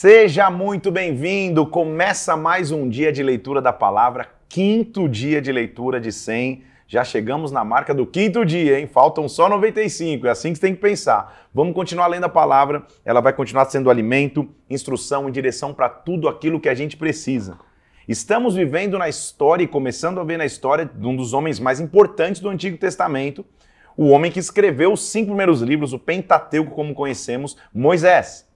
Seja muito bem-vindo! Começa mais um dia de leitura da palavra, quinto dia de leitura de 100. Já chegamos na marca do quinto dia, hein? Faltam só 95, é assim que você tem que pensar. Vamos continuar lendo a palavra, ela vai continuar sendo alimento, instrução e direção para tudo aquilo que a gente precisa. Estamos vivendo na história e começando a ver na história de um dos homens mais importantes do Antigo Testamento, o homem que escreveu os cinco primeiros livros, o Pentateuco, como conhecemos, Moisés.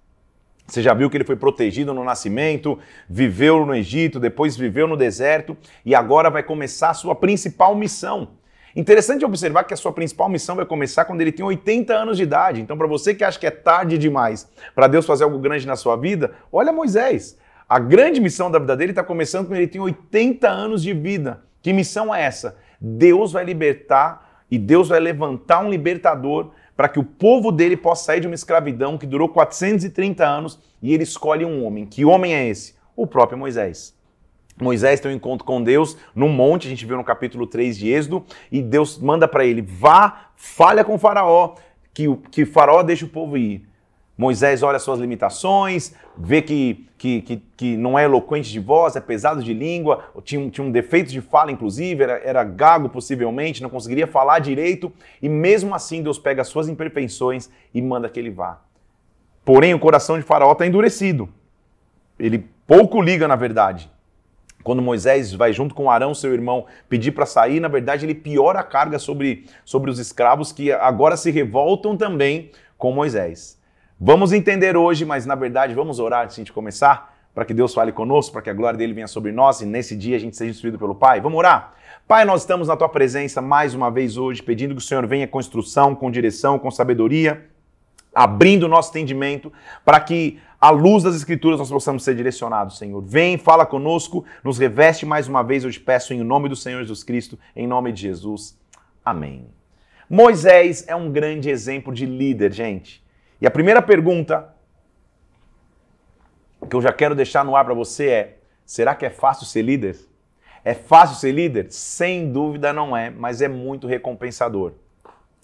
Você já viu que ele foi protegido no nascimento, viveu no Egito, depois viveu no deserto e agora vai começar a sua principal missão. Interessante observar que a sua principal missão vai começar quando ele tem 80 anos de idade. Então, para você que acha que é tarde demais para Deus fazer algo grande na sua vida, olha Moisés. A grande missão da vida dele está começando quando ele tem 80 anos de vida. Que missão é essa? Deus vai libertar e Deus vai levantar um libertador para que o povo dele possa sair de uma escravidão que durou 430 anos e ele escolhe um homem. Que homem é esse? O próprio Moisés. Moisés tem um encontro com Deus num monte, a gente viu no capítulo 3 de Êxodo, e Deus manda para ele: vá, falha com Faraó, que, que Faraó deixe o povo ir. Moisés olha suas limitações, vê que, que, que, que, não é eloquente de voz, é pesado de língua, tinha, tinha um defeito de fala, inclusive, era, era gago possivelmente, não conseguiria falar direito, e mesmo assim Deus pega as suas imperfeições e manda que ele vá. Porém, o coração de Faraó está endurecido. Ele pouco liga, na verdade. Quando Moisés vai junto com Arão, seu irmão, pedir para sair, na verdade ele piora a carga sobre, sobre os escravos que agora se revoltam também com Moisés. Vamos entender hoje, mas na verdade vamos orar antes de começar, para que Deus fale conosco, para que a glória dele venha sobre nós e nesse dia a gente seja instruído pelo Pai. Vamos orar? Pai, nós estamos na tua presença mais uma vez hoje, pedindo que o Senhor venha com instrução, com direção, com sabedoria, abrindo o nosso entendimento, para que à luz das Escrituras nós possamos ser direcionados, Senhor. Vem, fala conosco, nos reveste mais uma vez, eu te peço em nome do Senhor Jesus Cristo, em nome de Jesus. Amém. Moisés é um grande exemplo de líder, gente. E a primeira pergunta que eu já quero deixar no ar para você é: será que é fácil ser líder? É fácil ser líder? Sem dúvida não é, mas é muito recompensador.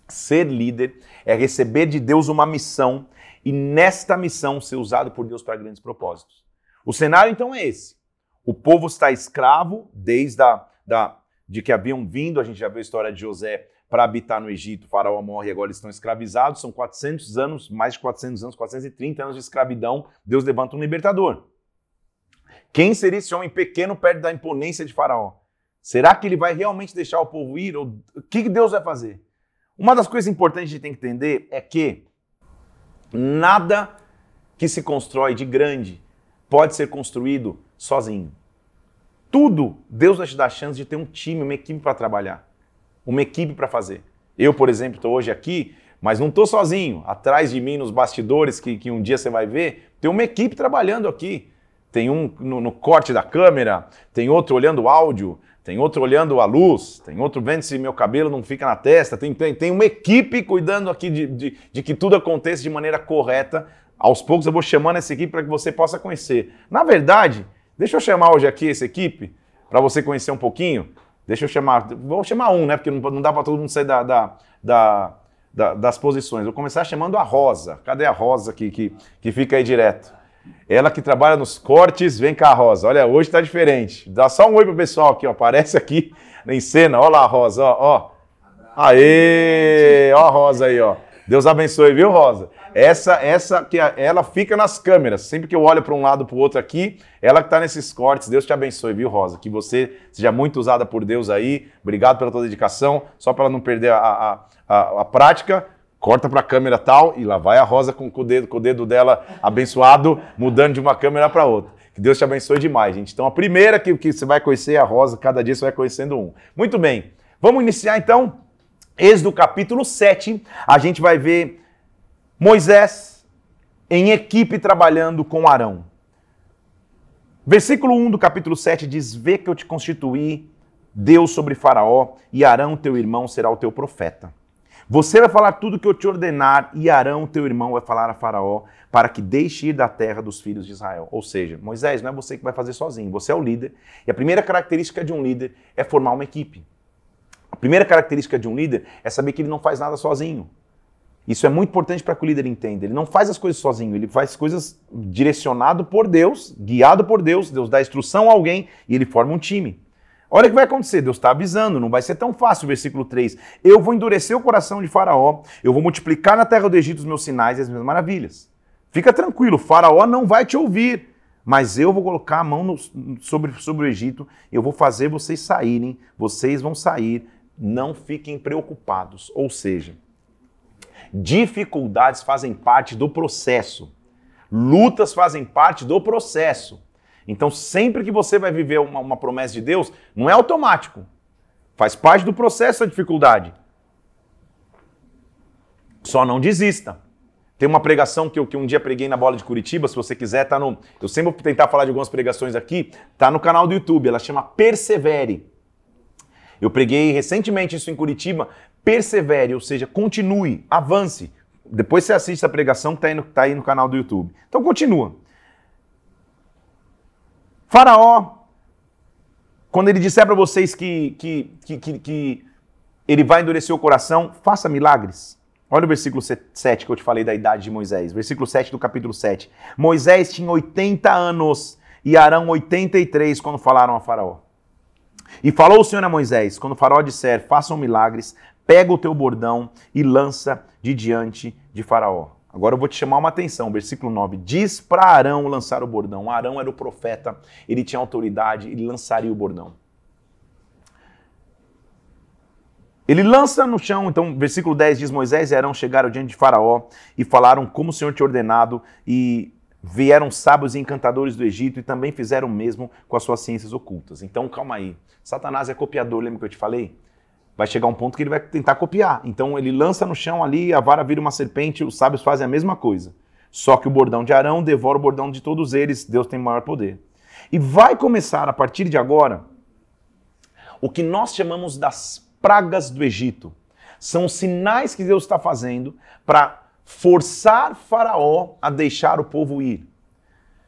Ser líder é receber de Deus uma missão e nesta missão ser usado por Deus para grandes propósitos. O cenário então é esse. O povo está escravo desde a, da, de que haviam vindo, a gente já viu a história de José para habitar no Egito. O faraó morre e agora eles estão escravizados. São 400 anos, mais de 400 anos, 430 anos de escravidão. Deus levanta um libertador. Quem seria esse homem pequeno perto da imponência de Faraó? Será que ele vai realmente deixar o povo ir? Ou... O que Deus vai fazer? Uma das coisas importantes que a gente tem que entender é que nada que se constrói de grande pode ser construído sozinho. Tudo Deus vai te dar a chance de ter um time, uma equipe para trabalhar uma equipe para fazer. Eu, por exemplo, estou hoje aqui, mas não estou sozinho. Atrás de mim, nos bastidores, que, que um dia você vai ver, tem uma equipe trabalhando aqui. Tem um no, no corte da câmera, tem outro olhando o áudio, tem outro olhando a luz, tem outro vendo se meu cabelo não fica na testa, tem, tem, tem uma equipe cuidando aqui de, de, de que tudo aconteça de maneira correta. Aos poucos eu vou chamando essa equipe para que você possa conhecer. Na verdade, deixa eu chamar hoje aqui essa equipe para você conhecer um pouquinho. Deixa eu chamar, vou chamar um, né? Porque não, não dá para todo mundo sair da, da, da, da, das posições. Vou começar chamando a Rosa. Cadê a Rosa aqui que, que fica aí direto? Ela que trabalha nos cortes, vem cá, Rosa. Olha, hoje tá diferente. Dá só um oi pro pessoal aqui, ó. Aparece aqui em cena. Olha lá, Rosa, ó. ó. Aê! Ó a Rosa aí, ó. Deus abençoe, viu, Rosa? Essa, essa que ela fica nas câmeras. Sempre que eu olho para um lado para o outro aqui, ela que está nesses cortes. Deus te abençoe, viu, Rosa? Que você seja muito usada por Deus aí. Obrigado pela tua dedicação. Só para não perder a, a, a, a prática, corta para a câmera tal e lá vai a Rosa com, com, o dedo, com o dedo dela abençoado, mudando de uma câmera para outra. Que Deus te abençoe demais, gente. Então, a primeira que, que você vai conhecer é a Rosa, cada dia você vai conhecendo um. Muito bem. Vamos iniciar então? Êxodo capítulo 7. A gente vai ver Moisés em equipe trabalhando com Arão. Versículo 1 do capítulo 7 diz: Vê que eu te constituí Deus sobre Faraó, e Arão, teu irmão, será o teu profeta. Você vai falar tudo que eu te ordenar, e Arão, teu irmão, vai falar a Faraó, para que deixe ir da terra dos filhos de Israel. Ou seja, Moisés, não é você que vai fazer sozinho, você é o líder. E a primeira característica de um líder é formar uma equipe. Primeira característica de um líder é saber que ele não faz nada sozinho. Isso é muito importante para que o líder entenda. Ele não faz as coisas sozinho, ele faz coisas direcionado por Deus, guiado por Deus. Deus dá instrução a alguém e ele forma um time. Olha o que vai acontecer, Deus está avisando, não vai ser tão fácil, versículo 3. Eu vou endurecer o coração de Faraó, eu vou multiplicar na terra do Egito os meus sinais e as minhas maravilhas. Fica tranquilo, Faraó não vai te ouvir, mas eu vou colocar a mão no, sobre, sobre o Egito, eu vou fazer vocês saírem, vocês vão sair, não fiquem preocupados. Ou seja, Dificuldades fazem parte do processo. Lutas fazem parte do processo. Então, sempre que você vai viver uma, uma promessa de Deus, não é automático. Faz parte do processo a dificuldade. Só não desista. Tem uma pregação que eu, que um dia preguei na bola de Curitiba, se você quiser, tá no. Eu sempre vou tentar falar de algumas pregações aqui, tá no canal do YouTube, ela chama Persevere. Eu preguei recentemente isso em Curitiba, persevere, ou seja, continue, avance. Depois você assiste a pregação que está aí, tá aí no canal do YouTube. Então continua. Faraó, quando ele disser para vocês que, que, que, que, ele vai endurecer o coração, faça milagres. Olha o versículo 7 que eu te falei da idade de Moisés. Versículo 7 do capítulo 7. Moisés tinha 80 anos e Arão 83 quando falaram a Faraó. E falou o Senhor a Moisés: quando o Faraó disser, façam milagres, pega o teu bordão e lança de diante de Faraó. Agora eu vou te chamar uma atenção, versículo 9. Diz para Arão lançar o bordão. Arão era o profeta, ele tinha autoridade, ele lançaria o bordão. Ele lança no chão, então, versículo 10 diz: Moisés e Arão chegaram diante de Faraó e falaram como o Senhor tinha ordenado, e vieram sábios e encantadores do Egito e também fizeram o mesmo com as suas ciências ocultas. Então, calma aí. Satanás é copiador, lembra que eu te falei? vai chegar um ponto que ele vai tentar copiar. Então ele lança no chão ali, a vara vira uma serpente, os sábios fazem a mesma coisa. Só que o bordão de Arão devora o bordão de todos eles, Deus tem maior poder. E vai começar a partir de agora o que nós chamamos das pragas do Egito. São os sinais que Deus está fazendo para forçar Faraó a deixar o povo ir.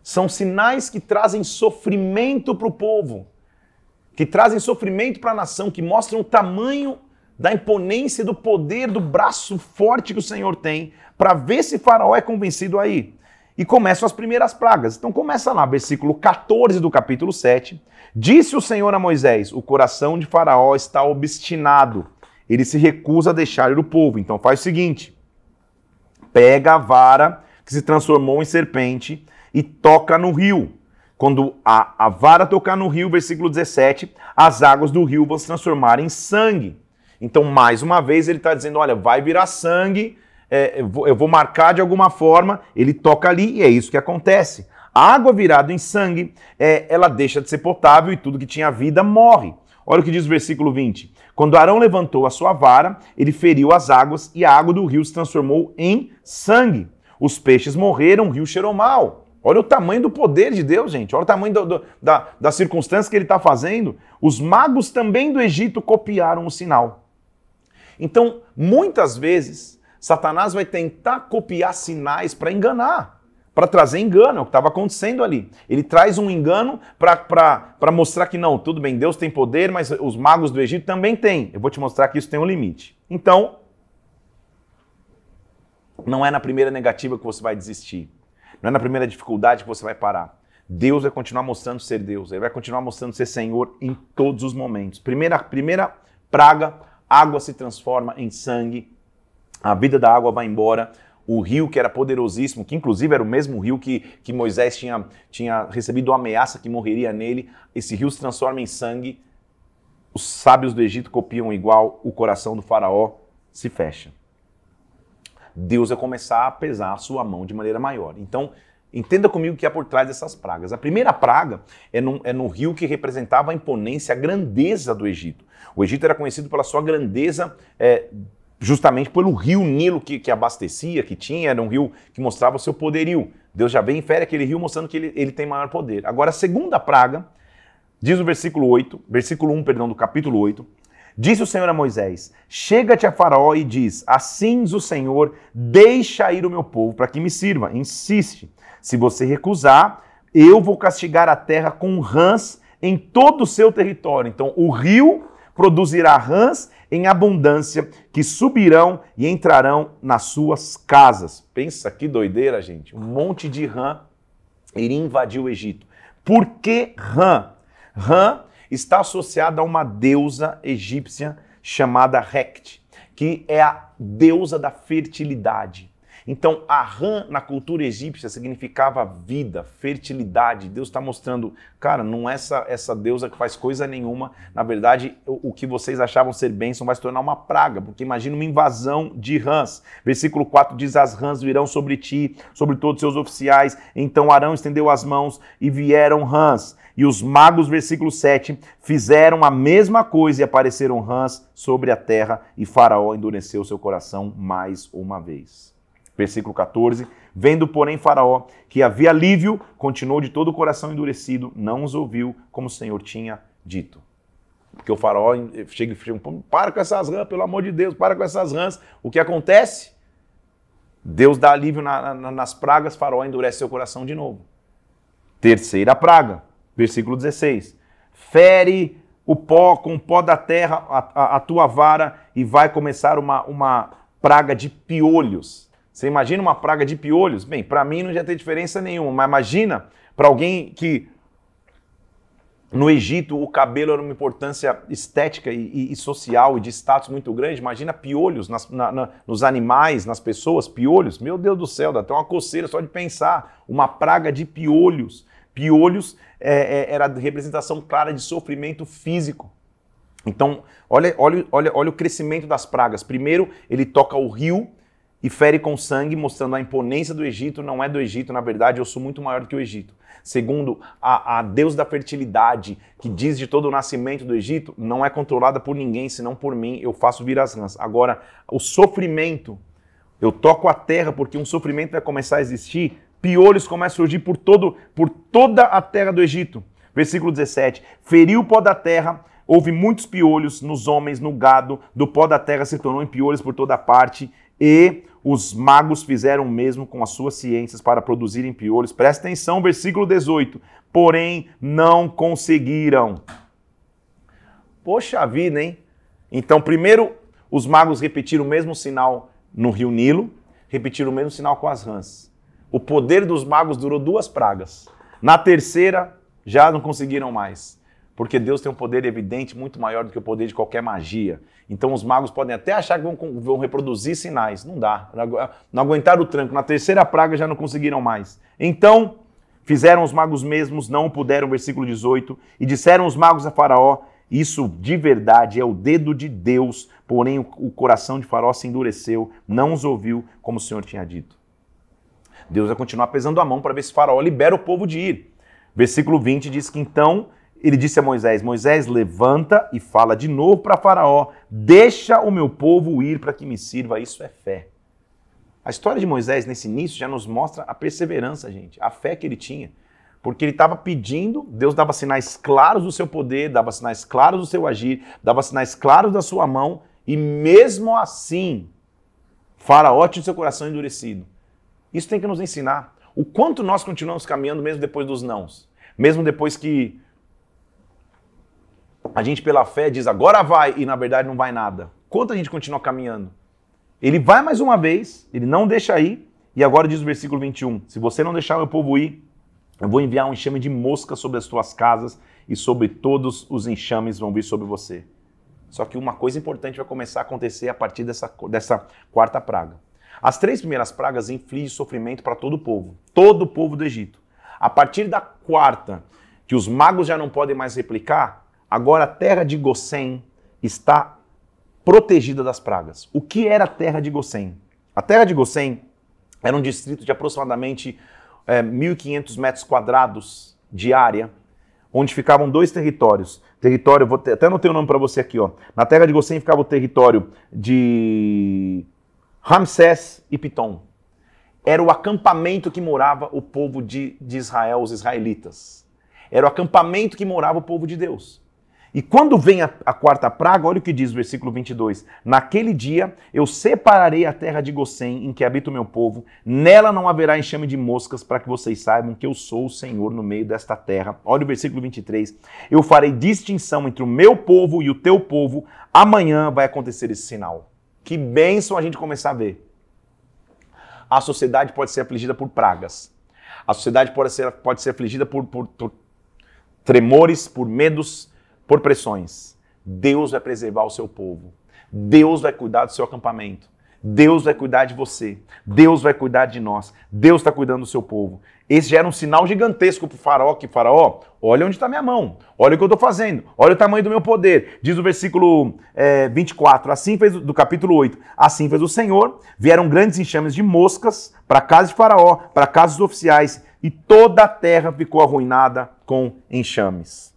São sinais que trazem sofrimento para o povo que trazem sofrimento para a nação, que mostram o tamanho da imponência do poder do braço forte que o Senhor tem, para ver se Faraó é convencido aí. E começam as primeiras pragas. Então começa lá, versículo 14 do capítulo 7. Disse o Senhor a Moisés: O coração de Faraó está obstinado. Ele se recusa a deixar ir o povo. Então faz o seguinte: pega a vara que se transformou em serpente e toca no rio quando a, a vara tocar no rio, versículo 17, as águas do rio vão se transformar em sangue. Então, mais uma vez, ele está dizendo: olha, vai virar sangue, é, eu, vou, eu, vou, marcar de alguma forma. Ele toca ali e é isso que acontece. A água virada em sangue, é, ela deixa de ser potável e tudo que tinha vida morre. Olha o que diz o versículo 20. Quando Arão levantou a sua vara, ele feriu as águas e a água do rio se transformou em sangue. Os peixes morreram, o rio cheirou mal. Olha o tamanho do poder de Deus, gente. Olha o tamanho do, do, da, das circunstâncias que ele está fazendo. Os magos também do Egito copiaram o sinal. Então, muitas vezes, Satanás vai tentar copiar sinais para enganar, para trazer engano, é o que estava acontecendo ali. Ele traz um engano para mostrar que não, tudo bem, Deus tem poder, mas os magos do Egito também têm. Eu vou te mostrar que isso tem um limite. Então, não é na primeira negativa que você vai desistir. Não é na primeira dificuldade que você vai parar. Deus vai continuar mostrando ser Deus, Ele vai continuar mostrando ser Senhor em todos os momentos. Primeira, primeira praga, água se transforma em sangue, a vida da água vai embora, o rio que era poderosíssimo, que inclusive era o mesmo rio que, que Moisés tinha, tinha recebido uma ameaça que morreria nele, esse rio se transforma em sangue, os sábios do Egito copiam igual, o coração do faraó se fecha. Deus vai começar a pesar a sua mão de maneira maior. Então, entenda comigo o que há por trás dessas pragas. A primeira praga é no, é no rio que representava a imponência, a grandeza do Egito. O Egito era conhecido pela sua grandeza. É, justamente pelo rio Nilo que, que, abastecia, que tinha, era um rio que mostrava o seu poderio. Deus já vem e fere aquele rio mostrando que ele, ele tem maior poder. Agora, a segunda praga, diz o versículo 8, versículo 1, perdão, do capítulo 8, Disse o Senhor a Moisés: Chega-te a Faraó e diz: Assim o Senhor, deixa ir o meu povo para que me sirva. Insiste. Se você recusar, eu vou castigar a terra com rãs em todo o seu território. Então, o rio produzirá rãs em abundância, que subirão e entrarão nas suas casas. Pensa que doideira, gente. Um monte de rã iria invadir o Egito. Por que rã? Rã está associada a uma deusa egípcia chamada Hekt, que é a deusa da fertilidade. Então, Arran na cultura egípcia significava vida, fertilidade. Deus está mostrando, cara, não é essa, essa deusa que faz coisa nenhuma. Na verdade, o, o, que vocês achavam ser bênção vai se tornar uma praga, porque imagina uma invasão de rãs. Versículo 4 diz: As rãs virão sobre ti, sobre todos os seus oficiais. Então Arão estendeu as mãos e vieram rãs. E os magos, versículo 7, fizeram a mesma coisa e apareceram rãs sobre a terra, e Faraó endureceu seu coração mais uma vez. Versículo 14. Vendo, porém, Faraó que havia alívio, continuou de todo o coração endurecido, não os ouviu, como o Senhor tinha dito. Porque o Faraó chega e chega, para com essas rãs, pelo amor de Deus, para com essas rãs. O que acontece? Deus dá alívio na, na, nas pragas, Faraó endurece seu coração de novo. Terceira praga, versículo 16. Fere o pó com o pó da terra, a, a, a tua vara, e vai começar uma, uma praga de piolhos. Você imagina uma praga de piolhos? Bem, para mim não ia ter diferença nenhuma, mas imagina para alguém que no Egito o cabelo era uma importância estética e, e, social e de status muito grande. Imagina piolhos nas, na, na, nos animais, nas pessoas, piolhos. Meu Deus do céu, dá até uma coceira só de pensar. Uma praga de piolhos. Piolhos é, é, era representação clara de sofrimento físico. Então, olha, olha, olha, olha o crescimento das pragas. Primeiro, ele toca o rio e fere com sangue, mostrando a imponência do Egito. Não é do Egito, na verdade, eu sou muito maior do que o Egito. Segundo, a, a Deus da fertilidade, que diz de todo o nascimento do Egito, não é controlada por ninguém, senão por mim. Eu faço vir as rãs. Agora, o sofrimento, eu toco a terra porque um sofrimento vai começar a existir. Piolhos começam a surgir por, todo, por toda a terra do Egito. Versículo 17: Feriu o pó da terra, houve muitos piolhos nos homens, no gado, do pó da terra se tornou em piolhos por toda parte, e os magos fizeram o mesmo com as suas ciências para produzirem piolhos. Presta atenção, versículo 18. Porém, não conseguiram. Poxa vida, hein? Então, primeiro, os magos repetiram o mesmo sinal no rio Nilo, repetiram o mesmo sinal com as rãs. O poder dos magos durou duas pragas. Na terceira, já não conseguiram mais porque Deus tem um poder evidente muito maior do que o poder de qualquer magia. Então os magos podem até achar que vão, vão reproduzir sinais. Não dá. Não aguentaram o tranco. Na terceira praga já não conseguiram mais. Então fizeram os magos mesmos, não puderam, versículo 18, e disseram os magos a Faraó: Isso de verdade é o dedo de Deus, porém o coração de Faraó se endureceu, não os ouviu, como o Senhor tinha dito. Deus vai continuar pesando a mão para ver se Faraó libera o povo de ir. Versículo 20 diz que então ele disse a Moisés: Moisés, levanta e fala de novo para Faraó: Deixa o meu povo ir para que me sirva. Isso é fé. A história de Moisés nesse início já nos mostra a perseverança, gente, a fé que ele tinha. Porque ele estava pedindo, Deus dava sinais claros do seu poder, dava sinais claros do seu agir, dava sinais claros da sua mão, e mesmo assim, Faraó tinha seu coração endurecido. Isso tem que nos ensinar o quanto nós continuamos caminhando mesmo depois dos nãos. Mesmo depois que a gente pela fé diz agora vai e na verdade não vai nada. Quanto a gente continua caminhando? Ele vai mais uma vez, ele não deixa ir, e agora diz o versículo 21: Se você não deixar meu povo ir, eu vou enviar um enxame de moscas sobre as tuas casas e sobre todos os enxames vão vir sobre você. Só que uma coisa importante vai começar a acontecer a partir dessa, dessa quarta praga. As três primeiras pragas infligem sofrimento para todo o povo, todo o povo do Egito. A partir da quarta, que os magos já não podem mais replicar, Agora a terra de Gossém está protegida das pragas. O que era a terra de Gossém? A terra de Gossém era um distrito de aproximadamente é, 1.500 metros quadrados de área, onde ficavam dois territórios. Território, vou ter, até anotei o nome para você aqui, ó. Na terra de Gossém ficava o território de Ramsés e Pitom. Era o acampamento que morava o povo de, de Israel, os israelitas. Era o acampamento que morava o povo de Deus. E quando vem a, a, quarta praga, olha o que diz o versículo 22. Naquele dia eu separarei a terra de Gossém, em que habita o meu povo. Nela não haverá enxame de moscas, para que vocês saibam que eu sou o Senhor no meio desta terra. Olha o versículo 23. Eu farei distinção entre o meu povo e o teu povo. Amanhã vai acontecer esse sinal. Que bênção a gente começar a ver. A sociedade pode ser afligida por pragas. A sociedade pode ser, pode ser afligida por, por, por tremores, por medos, por pressões, Deus vai preservar o seu povo. Deus vai cuidar do seu acampamento. Deus vai cuidar de você. Deus vai cuidar de nós. Deus está cuidando do seu povo. Esse já era um sinal gigantesco para o faraó, que faraó, olha onde está minha mão, olha o que eu estou fazendo, olha o tamanho do meu poder. Diz o versículo é, 24, assim fez, do capítulo 8, assim fez o Senhor, vieram grandes enxames de moscas para a casa de faraó, para a casa dos oficiais, e toda a terra ficou arruinada com enxames.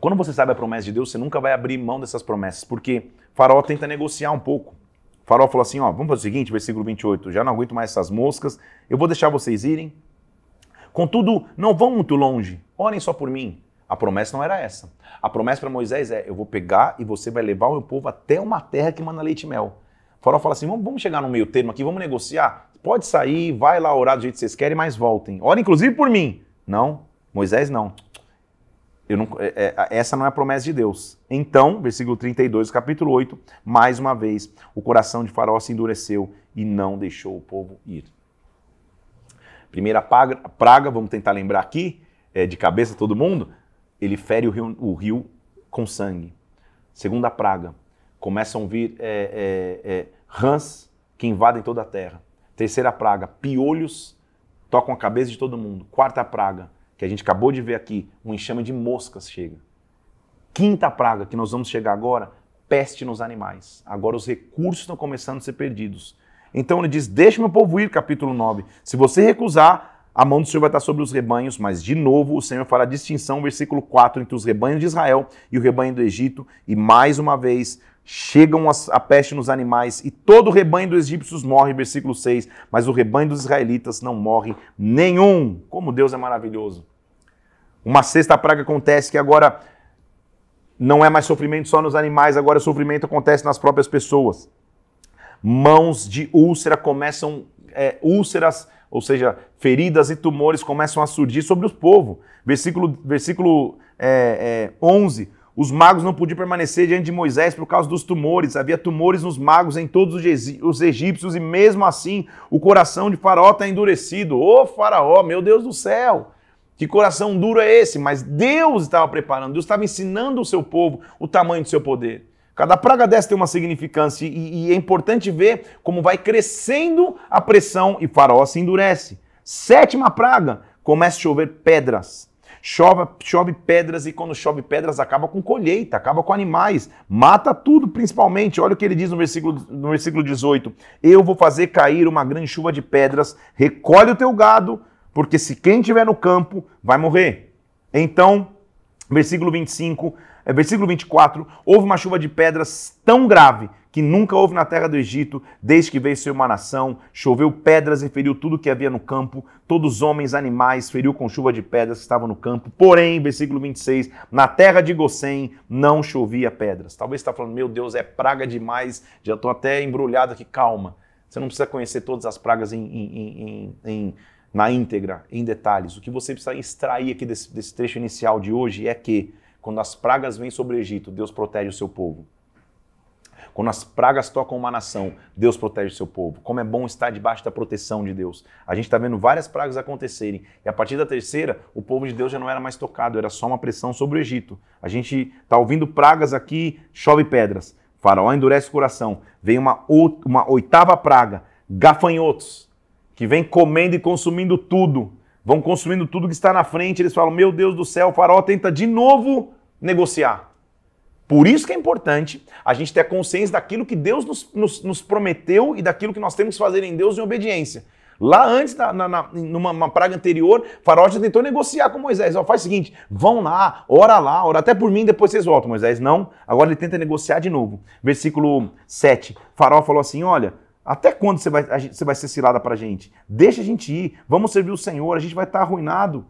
Quando você sabe a promessa de Deus, você nunca vai abrir mão dessas promessas, porque Faraó tenta negociar um pouco. Faraó falou assim: ó, vamos fazer o seguinte, versículo 28, já não aguento mais essas moscas, eu vou deixar vocês irem. Contudo, não vão muito longe, orem só por mim. A promessa não era essa. A promessa para Moisés é: eu vou pegar e você vai levar o meu povo até uma terra que manda leite e mel. Faraó fala assim: vamos, vamos chegar no meio termo aqui, vamos negociar. Pode sair, vai lá orar do jeito que vocês querem, mas voltem. Ora, inclusive por mim. Não, Moisés não. Não, é, é, essa não é a promessa de Deus. Então, versículo 32, capítulo 8, mais uma vez, o coração de Faraó se endureceu e não deixou o povo ir. Primeira praga, praga vamos tentar lembrar aqui, é, de cabeça todo mundo, ele fere o rio, o rio com sangue. Segunda praga, começam a vir é, é, é, rãs que invadem toda a terra. Terceira praga, piolhos tocam a cabeça de todo mundo. Quarta praga, que a gente acabou de ver aqui, um enxame de moscas chega. Quinta praga, que nós vamos chegar agora, peste nos animais. Agora os recursos estão começando a ser perdidos. Então ele diz: Deixa meu povo ir, capítulo 9. Se você recusar, a mão do Senhor vai estar sobre os rebanhos, mas de novo o Senhor fará distinção, versículo 4, entre os rebanhos de Israel e o rebanho do Egito, e mais uma vez chegam a peste nos animais, e todo o rebanho dos egípcios morre, versículo 6, mas o rebanho dos israelitas não morre nenhum. Como Deus é maravilhoso. Uma sexta praga acontece que agora não é mais sofrimento só nos animais, agora o sofrimento acontece nas próprias pessoas. Mãos de úlcera começam, é, úlceras, ou seja, feridas e tumores começam a surgir sobre o povo. Versículo, versículo é, é, 11. Os magos não podiam permanecer diante de Moisés por causa dos tumores. Havia tumores nos magos em todos os egípcios, e mesmo assim o coração de Faraó está endurecido. Ô Faraó, meu Deus do céu! Que coração duro é esse? Mas Deus estava preparando, Deus estava ensinando o seu povo o tamanho do seu poder. Cada praga dessa tem uma significância e, e é importante ver como vai crescendo a pressão e Faraó se endurece. Sétima praga, começa a chover pedras. Chove, chove pedras e quando chove pedras acaba com colheita, acaba com animais, mata tudo principalmente. Olha o que ele diz no versículo, no versículo 18: Eu vou fazer cair uma grande chuva de pedras, recolhe o teu gado, porque se quem estiver no campo vai morrer. Então, versículo 25, é, versículo 24, houve uma chuva de pedras tão grave que nunca houve na terra do Egito, desde que veio ser uma nação, choveu pedras e feriu tudo que havia no campo, todos os homens, animais, feriu com chuva de pedras que estavam no campo. Porém, versículo 26, na terra de Gossém não chovia pedras. Talvez você está falando, meu Deus, é praga demais, já estou até embrulhado aqui, calma. Você não precisa conhecer todas as pragas em, em, em, em na íntegra, em detalhes. O que você precisa extrair aqui desse, desse trecho inicial de hoje é que, quando as pragas vêm sobre o Egito, Deus protege o seu povo. Quando as pragas tocam uma nação, Deus protege o seu povo. Como é bom estar debaixo da proteção de Deus. A gente está vendo várias pragas acontecerem. E a partir da terceira, o povo de Deus já não era mais tocado, era só uma pressão sobre o Egito. A gente está ouvindo pragas aqui, chove pedras. Faraó endurece o coração. Vem uma, uma oitava praga, gafanhotos que vem comendo e consumindo tudo, vão consumindo tudo que está na frente, eles falam: Meu Deus do céu, o faraó tenta de novo negociar. Por isso que é importante a gente ter consciência daquilo que Deus nos, nos, nos prometeu e daquilo que nós temos que fazer em Deus em obediência. Lá antes, na, na, numa praga anterior, Faraó já tentou negociar com Moisés. Ó, faz o seguinte, vão lá, ora lá, ora até por mim, depois vocês voltam. Moisés, não. Agora ele tenta negociar de novo. Versículo 7. Faraó falou assim, olha, até quando você vai, você vai ser cilada para a gente? Deixa a gente ir, vamos servir o Senhor, a gente vai estar tá arruinado.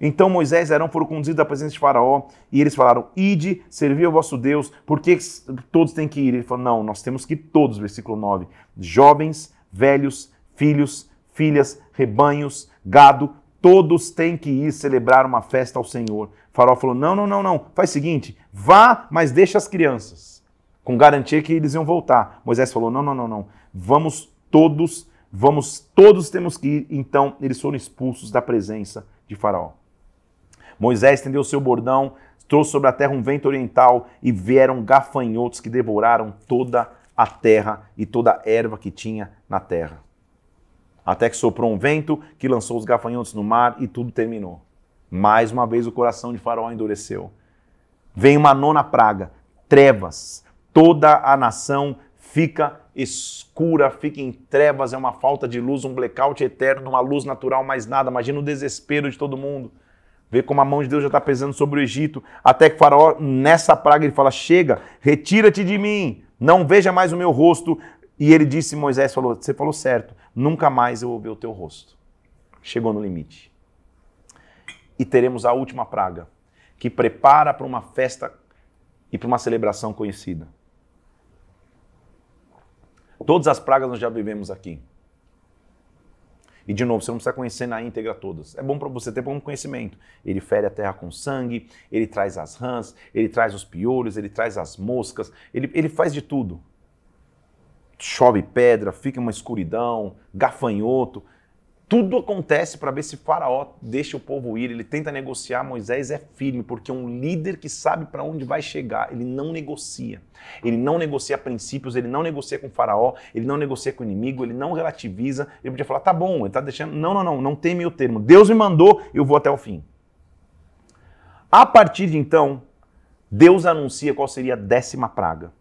Então Moisés e Arão foram conduzidos à presença de Faraó e eles falaram: Ide, servi ao vosso Deus, por que todos têm que ir? Ele falou: Não, nós temos que ir todos, versículo 9. Jovens, velhos, filhos, filhas, rebanhos, gado, todos têm que ir celebrar uma festa ao Senhor. Faraó falou: Não, não, não, não. Faz o seguinte: vá, mas deixa as crianças, com garantia que eles iam voltar. Moisés falou: Não, não, não, não. Vamos todos, vamos, todos temos que ir. Então eles foram expulsos da presença de Faraó. Moisés estendeu seu bordão, trouxe sobre a terra um vento oriental e vieram gafanhotos que devoraram toda a terra e toda a erva que tinha na terra. Até que soprou um vento que lançou os gafanhotos no mar e tudo terminou. Mais uma vez o coração de Faraó endureceu. Vem uma nona praga, trevas. Toda a nação fica escura, fica em trevas, é uma falta de luz, um blackout eterno, uma luz natural, mais nada. Imagina o desespero de todo mundo. Vê como a mão de Deus já está pesando sobre o Egito. Até que Faraó, nessa praga, ele fala: Chega, retira-te de mim, não veja mais o meu rosto. E ele disse: Moisés falou: Você falou certo, nunca mais eu vou ver o teu rosto. Chegou no limite. E teremos a última praga, que prepara para uma festa e para uma celebração conhecida. Todas as pragas nós já vivemos aqui. E de novo, você não precisa conhecer na íntegra todas. É bom para você ter bom conhecimento. Ele fere a terra com sangue, ele traz as rãs, ele traz os piolhos, ele traz as moscas, ele, ele faz de tudo. Chove pedra, fica uma escuridão, gafanhoto. Tudo acontece para ver se Faraó deixa o povo ir. Ele tenta negociar. Moisés é firme, porque um líder que sabe para onde vai chegar, ele não negocia. Ele não negocia princípios, ele não negocia com Faraó, ele não negocia com o inimigo, ele não relativiza. Ele podia falar: tá bom, ele está deixando. Não, não, não, não tem meio termo. Deus me mandou, eu vou até o fim. A partir de então, Deus anuncia qual seria a décima praga.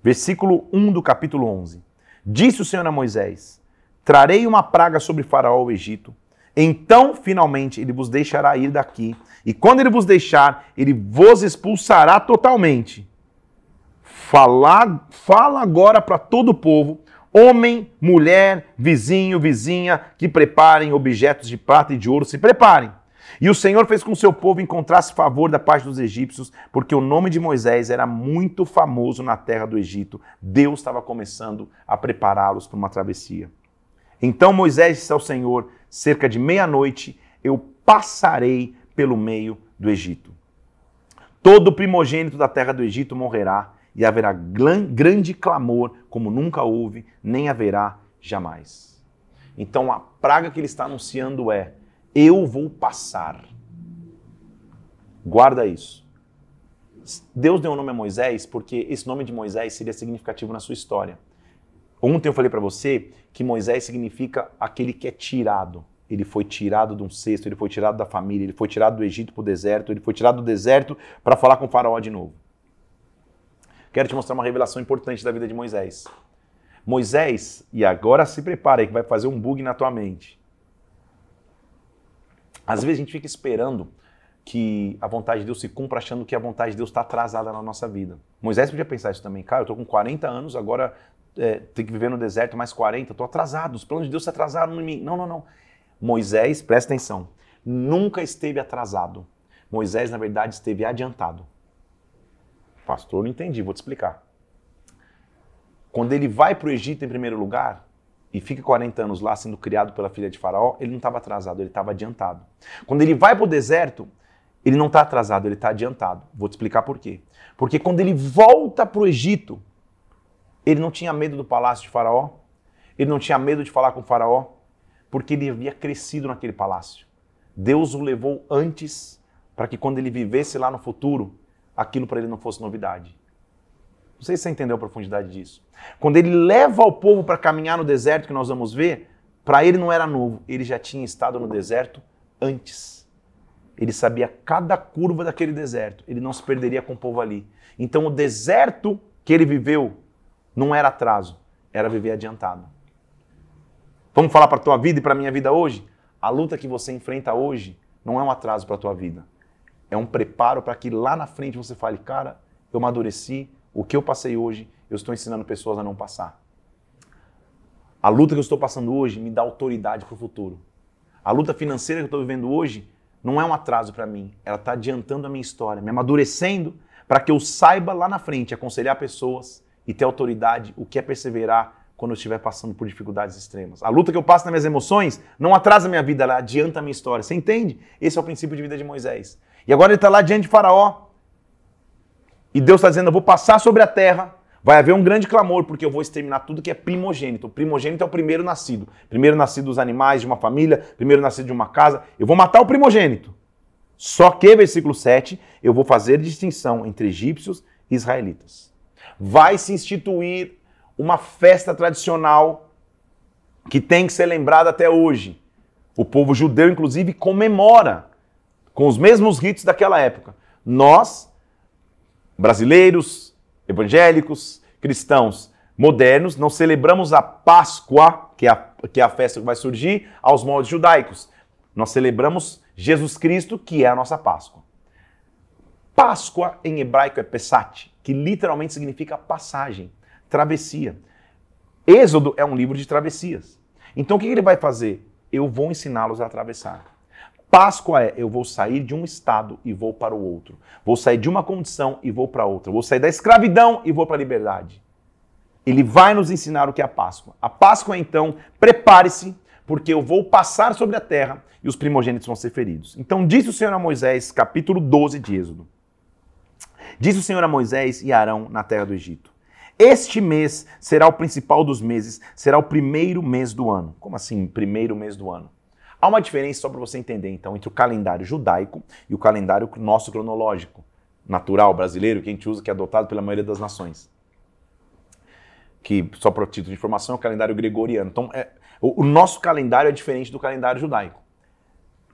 Versículo 1 do capítulo 11. Disse o Senhor a Moisés Trarei uma praga sobre Faraó, o Egito. Então, finalmente, ele vos deixará ir daqui. E quando ele vos deixar, ele vos expulsará totalmente. Fala, fala agora para todo o povo, homem, mulher, vizinho, vizinha, que preparem objetos de prata e de ouro, se preparem. E o Senhor fez com seu povo encontrasse favor da parte dos egípcios, porque o nome de Moisés era muito famoso na terra do Egito. Deus estava começando a prepará-los para uma travessia. Então Moisés disse ao Senhor: cerca de meia-noite eu passarei pelo meio do Egito. Todo primogênito da terra do Egito morrerá, e haverá grande clamor, como nunca houve, nem haverá jamais. Então a praga que ele está anunciando é: eu vou passar. Guarda isso. Deus deu o nome a Moisés porque esse nome de Moisés seria significativo na sua história. Ontem eu falei para você que Moisés significa aquele que é tirado. Ele foi tirado de um cesto, ele foi tirado da família, ele foi tirado do Egito para o deserto, ele foi tirado do deserto para falar com faraó de novo. Quero te mostrar uma revelação importante da vida de Moisés. Moisés, e agora se prepara aí que vai fazer um bug na tua mente. Às vezes a gente fica esperando que a vontade de Deus se cumpra achando que a vontade de Deus está atrasada na nossa vida. Moisés podia pensar isso também. Cara, eu estou com 40 anos, agora é, tem que viver no deserto mais 40, estou atrasado, os planos de Deus se atrasaram em mim. Não, não, não. Moisés, presta atenção, nunca esteve atrasado. Moisés, na verdade, esteve adiantado. Pastor, não entendi, vou te explicar. Quando ele vai para o Egito em primeiro lugar e fica 40 anos lá sendo criado pela filha de Faraó, ele não estava atrasado, ele estava adiantado. Quando ele vai para o deserto, ele não está atrasado, ele está adiantado. Vou te explicar por quê. Porque quando ele volta para o Egito, ele não tinha medo do palácio de Faraó, ele não tinha medo de falar com Faraó, porque ele havia crescido naquele palácio. Deus o levou antes para que quando ele vivesse lá no futuro, aquilo para ele não fosse novidade. Não sei se você entendeu a profundidade disso. Quando ele leva o povo para caminhar no deserto, que nós vamos ver, para ele não era novo, ele já tinha estado no deserto antes. Ele sabia cada curva daquele deserto, ele não se perderia com o povo ali. Então o deserto que ele viveu não era atraso, era viver adiantado. Vamos falar para a tua vida e para a minha vida hoje? A luta que você enfrenta hoje não é um atraso para a tua vida. É um preparo para que lá na frente você fale, cara, eu amadureci, o que eu passei hoje, eu estou ensinando pessoas a não passar. A luta que eu estou passando hoje me dá autoridade para o futuro. A luta financeira que eu estou vivendo hoje não é um atraso para mim, ela está adiantando a minha história, me amadurecendo para que eu saiba lá na frente aconselhar pessoas e ter autoridade, o que é perseverar quando eu estiver passando por dificuldades extremas. A luta que eu passo nas minhas emoções não atrasa a minha vida, ela adianta a minha história. Você entende? Esse é o princípio de vida de Moisés. E agora ele está lá diante de Faraó. E Deus está dizendo: Eu vou passar sobre a terra, vai haver um grande clamor, porque eu vou exterminar tudo que é primogênito. O primogênito é o primeiro nascido. Primeiro nascido dos animais de uma família, primeiro nascido de uma casa. Eu vou matar o primogênito. Só que, versículo 7, eu vou fazer distinção entre egípcios e israelitas. Vai se instituir uma festa tradicional que tem que ser lembrada até hoje. O povo judeu, inclusive, comemora com os mesmos ritos daquela época. Nós, brasileiros, evangélicos, cristãos modernos, não celebramos a Páscoa, que é a, que é a festa que vai surgir, aos moldes judaicos. Nós celebramos Jesus Cristo, que é a nossa Páscoa. Páscoa em hebraico é Pesach, que literalmente significa passagem travessia. Êxodo é um livro de travessias. Então o que ele vai fazer? Eu vou ensiná-los a atravessar. Páscoa é eu vou sair de um estado e vou para o outro. Vou sair de uma condição e vou para outra. Vou sair da escravidão e vou para a liberdade. Ele vai nos ensinar o que é a Páscoa. A Páscoa, então, prepare-se, porque eu vou passar sobre a terra e os primogênitos vão ser feridos. Então disse o Senhor a Moisés, capítulo 12 de Êxodo. Disse o Senhor a Moisés e Arão na terra do Egito. Este mês será o principal dos meses, será o primeiro mês do ano. Como assim, primeiro mês do ano? Há uma diferença, só para você entender, então, entre o calendário judaico e o calendário nosso cronológico, natural, brasileiro, que a gente usa, que é adotado pela maioria das nações. Que, só para título de informação, é o calendário gregoriano. Então, é, o, o nosso calendário é diferente do calendário judaico.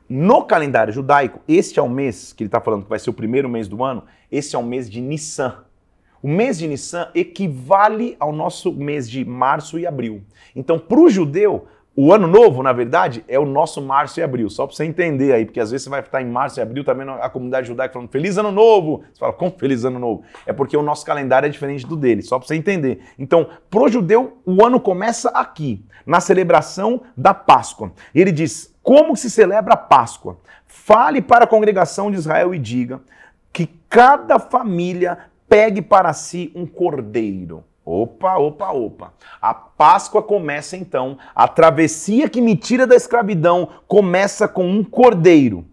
No calendário judaico, este é o mês que ele está falando que vai ser o primeiro mês do ano, esse é o mês de Nissan. O mês de Nissan equivale ao nosso mês de março e abril. Então, para o judeu, o ano novo, na verdade, é o nosso março e abril. Só para você entender aí, porque às vezes você vai estar em março e abril também a comunidade judaica falando Feliz Ano Novo. Você fala, como Feliz Ano Novo? É porque o nosso calendário é diferente do dele, só para você entender. Então, para o judeu, o ano começa aqui, na celebração da Páscoa. Ele diz: como se celebra a Páscoa? Fale para a congregação de Israel e diga cada família pegue para si um cordeiro. Opa, opa, opa. A Páscoa começa então, a travessia que me tira da escravidão começa com um cordeiro.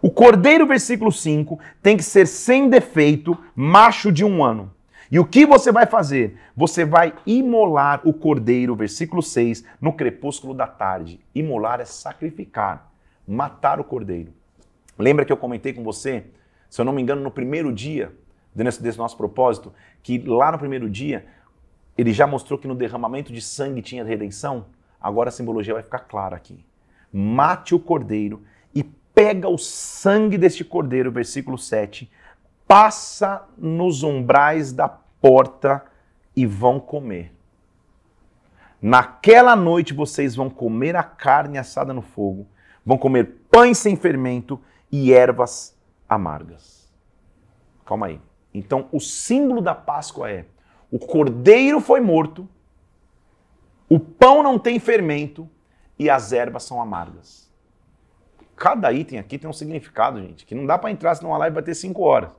O cordeiro, versículo 5, tem que ser sem defeito, macho de um ano. E o que você vai fazer? Você vai imolar o cordeiro, versículo 6, no crepúsculo da tarde. Imolar é sacrificar, matar o cordeiro. Lembra que eu comentei com você, se eu não me engano, no primeiro dia, desse, desse nosso propósito, que lá no primeiro dia ele já mostrou que no derramamento de sangue tinha redenção, agora a simbologia vai ficar clara aqui. Mate o cordeiro e pega o sangue deste cordeiro, versículo 7, passa nos umbrais da porta e vão comer. Naquela noite vocês vão comer a carne assada no fogo, vão comer pães sem fermento e ervas amargas. Calma aí. Então, o símbolo da Páscoa é: o cordeiro foi morto, o pão não tem fermento e as ervas são amargas. Cada item aqui tem um significado, gente, que não dá para entrar senão a live vai ter cinco horas.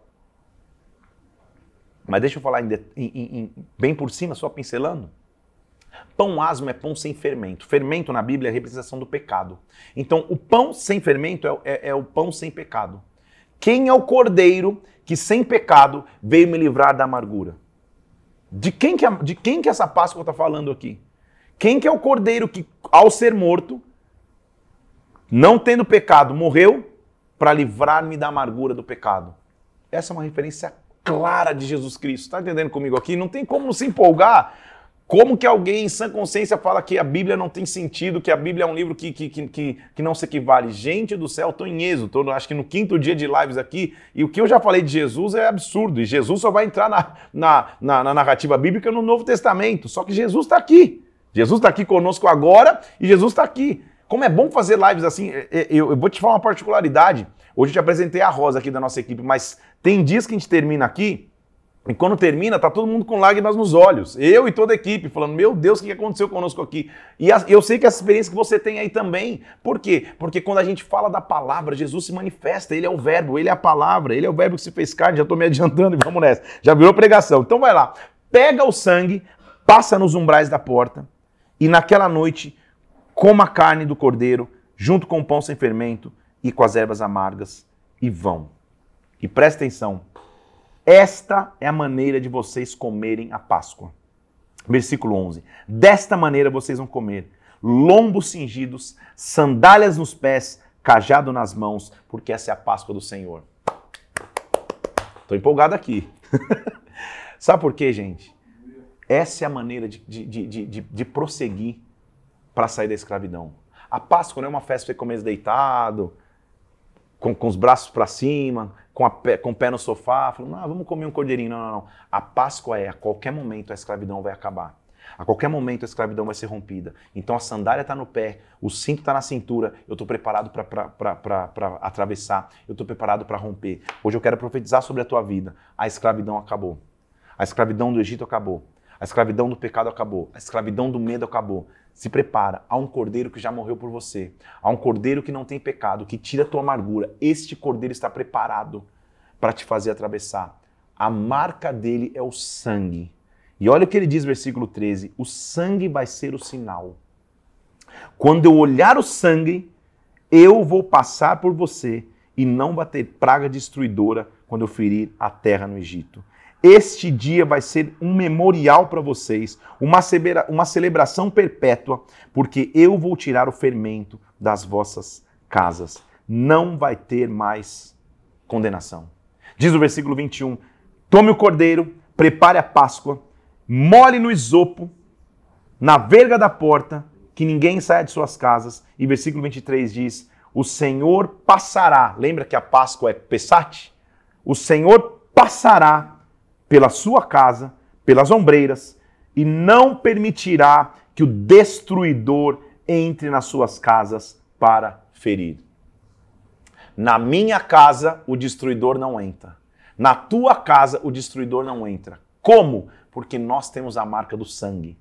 Mas deixa eu falar em, em, em, bem por cima, só pincelando. Pão asmo é pão sem fermento. Fermento na Bíblia é a representação do pecado. Então, o pão sem fermento é, é, é o pão sem pecado. Quem é o cordeiro que sem pecado veio me livrar da amargura? De quem que, de quem que essa Páscoa está falando aqui? Quem que é o cordeiro que, ao ser morto, não tendo pecado, morreu para livrar-me da amargura do pecado? Essa é uma referência clara de Jesus Cristo. Está entendendo comigo aqui? Não tem como se empolgar como que alguém em sã consciência fala que a Bíblia não tem sentido, que a Bíblia é um livro que, que, que, que não se equivale? Gente do céu, estou em êxodo, tô, acho que no quinto dia de lives aqui, e o que eu já falei de Jesus é absurdo, e Jesus só vai entrar na, na, na, na narrativa bíblica no Novo Testamento, só que Jesus está aqui. Jesus está aqui conosco agora e Jesus está aqui. Como é bom fazer lives assim, é, é, eu, eu vou te falar uma particularidade. Hoje eu te apresentei a Rosa aqui da nossa equipe, mas tem dias que a gente termina aqui E quando termina, tá todo mundo com lágrimas nos olhos. Eu e toda a equipe falando: "Meu Deus, o que aconteceu conosco aqui?". E eu sei que essa experiência que você tem aí também. Por quê? Porque quando a gente fala da palavra, Jesus se manifesta, ele é o verbo, ele é a palavra, ele é o verbo que se fez carne. Já tô me adiantando e vamos nessa. Já virou pregação. Então vai lá. Pega o sangue, passa nos umbrais da porta e naquela noite coma a carne do cordeiro junto com o pão sem fermento e com as ervas amargas e vão. E presta atenção esta é a maneira de vocês comerem a Páscoa. Versículo 11. Desta maneira vocês vão comer lombos cingidos, sandálias nos pés, cajado nas mãos, porque essa é a Páscoa do Senhor. Estou empolgado aqui. Sabe por quê, gente? Essa é a maneira de, de, de, de, de prosseguir para sair da escravidão. A Páscoa não é uma festa para você comer deitado, com, com os braços para cima, com, pé, com o pé no sofá, falando, ah, vamos comer um cordeirinho. Não, não, não. A Páscoa é, a qualquer momento a escravidão vai acabar. A qualquer momento a escravidão vai ser rompida. Então a sandália está no pé, o cinto está na cintura, eu estou preparado para atravessar, eu estou preparado para romper. Hoje eu quero profetizar sobre a tua vida. A escravidão acabou. A escravidão do Egito acabou. A escravidão do pecado acabou. A escravidão do medo acabou. Se prepara, há um cordeiro que já morreu por você. Há um cordeiro que não tem pecado, que tira a tua amargura. Este cordeiro está preparado para te fazer atravessar. A marca dele é o sangue. E olha o que ele diz, versículo 13: o sangue vai ser o sinal. Quando eu olhar o sangue, eu vou passar por você e não vai ter praga destruidora quando eu ferir a terra no Egito. Este dia vai ser um memorial para vocês, uma, uma celebração perpétua, porque eu vou tirar o fermento das vossas casas. Não vai ter mais condenação. Diz o versículo 21: Tome o cordeiro, prepare a Páscoa, mole no isopo, na verga da porta, que ninguém saia de suas casas. E versículo 23 diz: O Senhor passará. Lembra que a Páscoa é Pessate? O Senhor passará pela sua casa, pelas ombreiras, e não permitirá que o destruidor entre nas suas casas para ferir. Na minha casa o destruidor não entra. Na tua casa o destruidor não entra. Como? Porque nós temos a marca do sangue.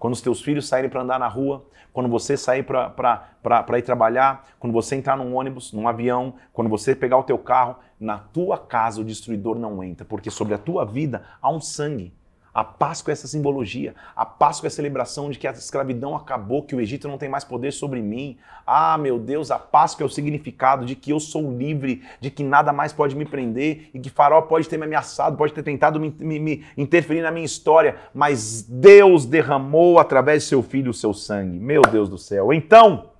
Quando os teus filhos saírem para andar na rua, quando você sair para ir trabalhar, quando você entrar num ônibus, num avião, quando você pegar o teu carro, na tua casa o destruidor não entra, porque sobre a tua vida há um sangue. A Páscoa é essa simbologia. A Páscoa é a celebração de que a escravidão acabou, que o Egito não tem mais poder sobre mim. Ah, meu Deus, a Páscoa é o significado de que eu sou livre, de que nada mais pode me prender e que Faraó pode ter me ameaçado, pode ter tentado me, me, me interferir na minha história, mas Deus derramou através de seu filho o seu sangue. Meu Deus do céu. Então,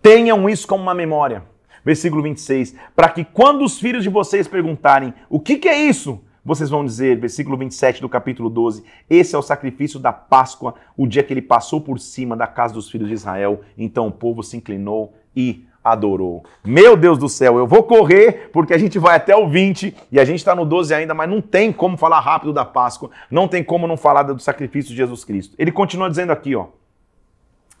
tenham isso como uma memória. Versículo 26. Para que quando os filhos de vocês perguntarem o que, que é isso? Vocês vão dizer, versículo 27 do capítulo 12: Esse é o sacrifício da Páscoa, o dia que ele passou por cima da casa dos filhos de Israel. Então o povo se inclinou e adorou. Meu Deus do céu, eu vou correr porque a gente vai até o 20 e a gente está no 12 ainda, mas não tem como falar rápido da Páscoa, não tem como não falar do sacrifício de Jesus Cristo. Ele continua dizendo aqui, ó.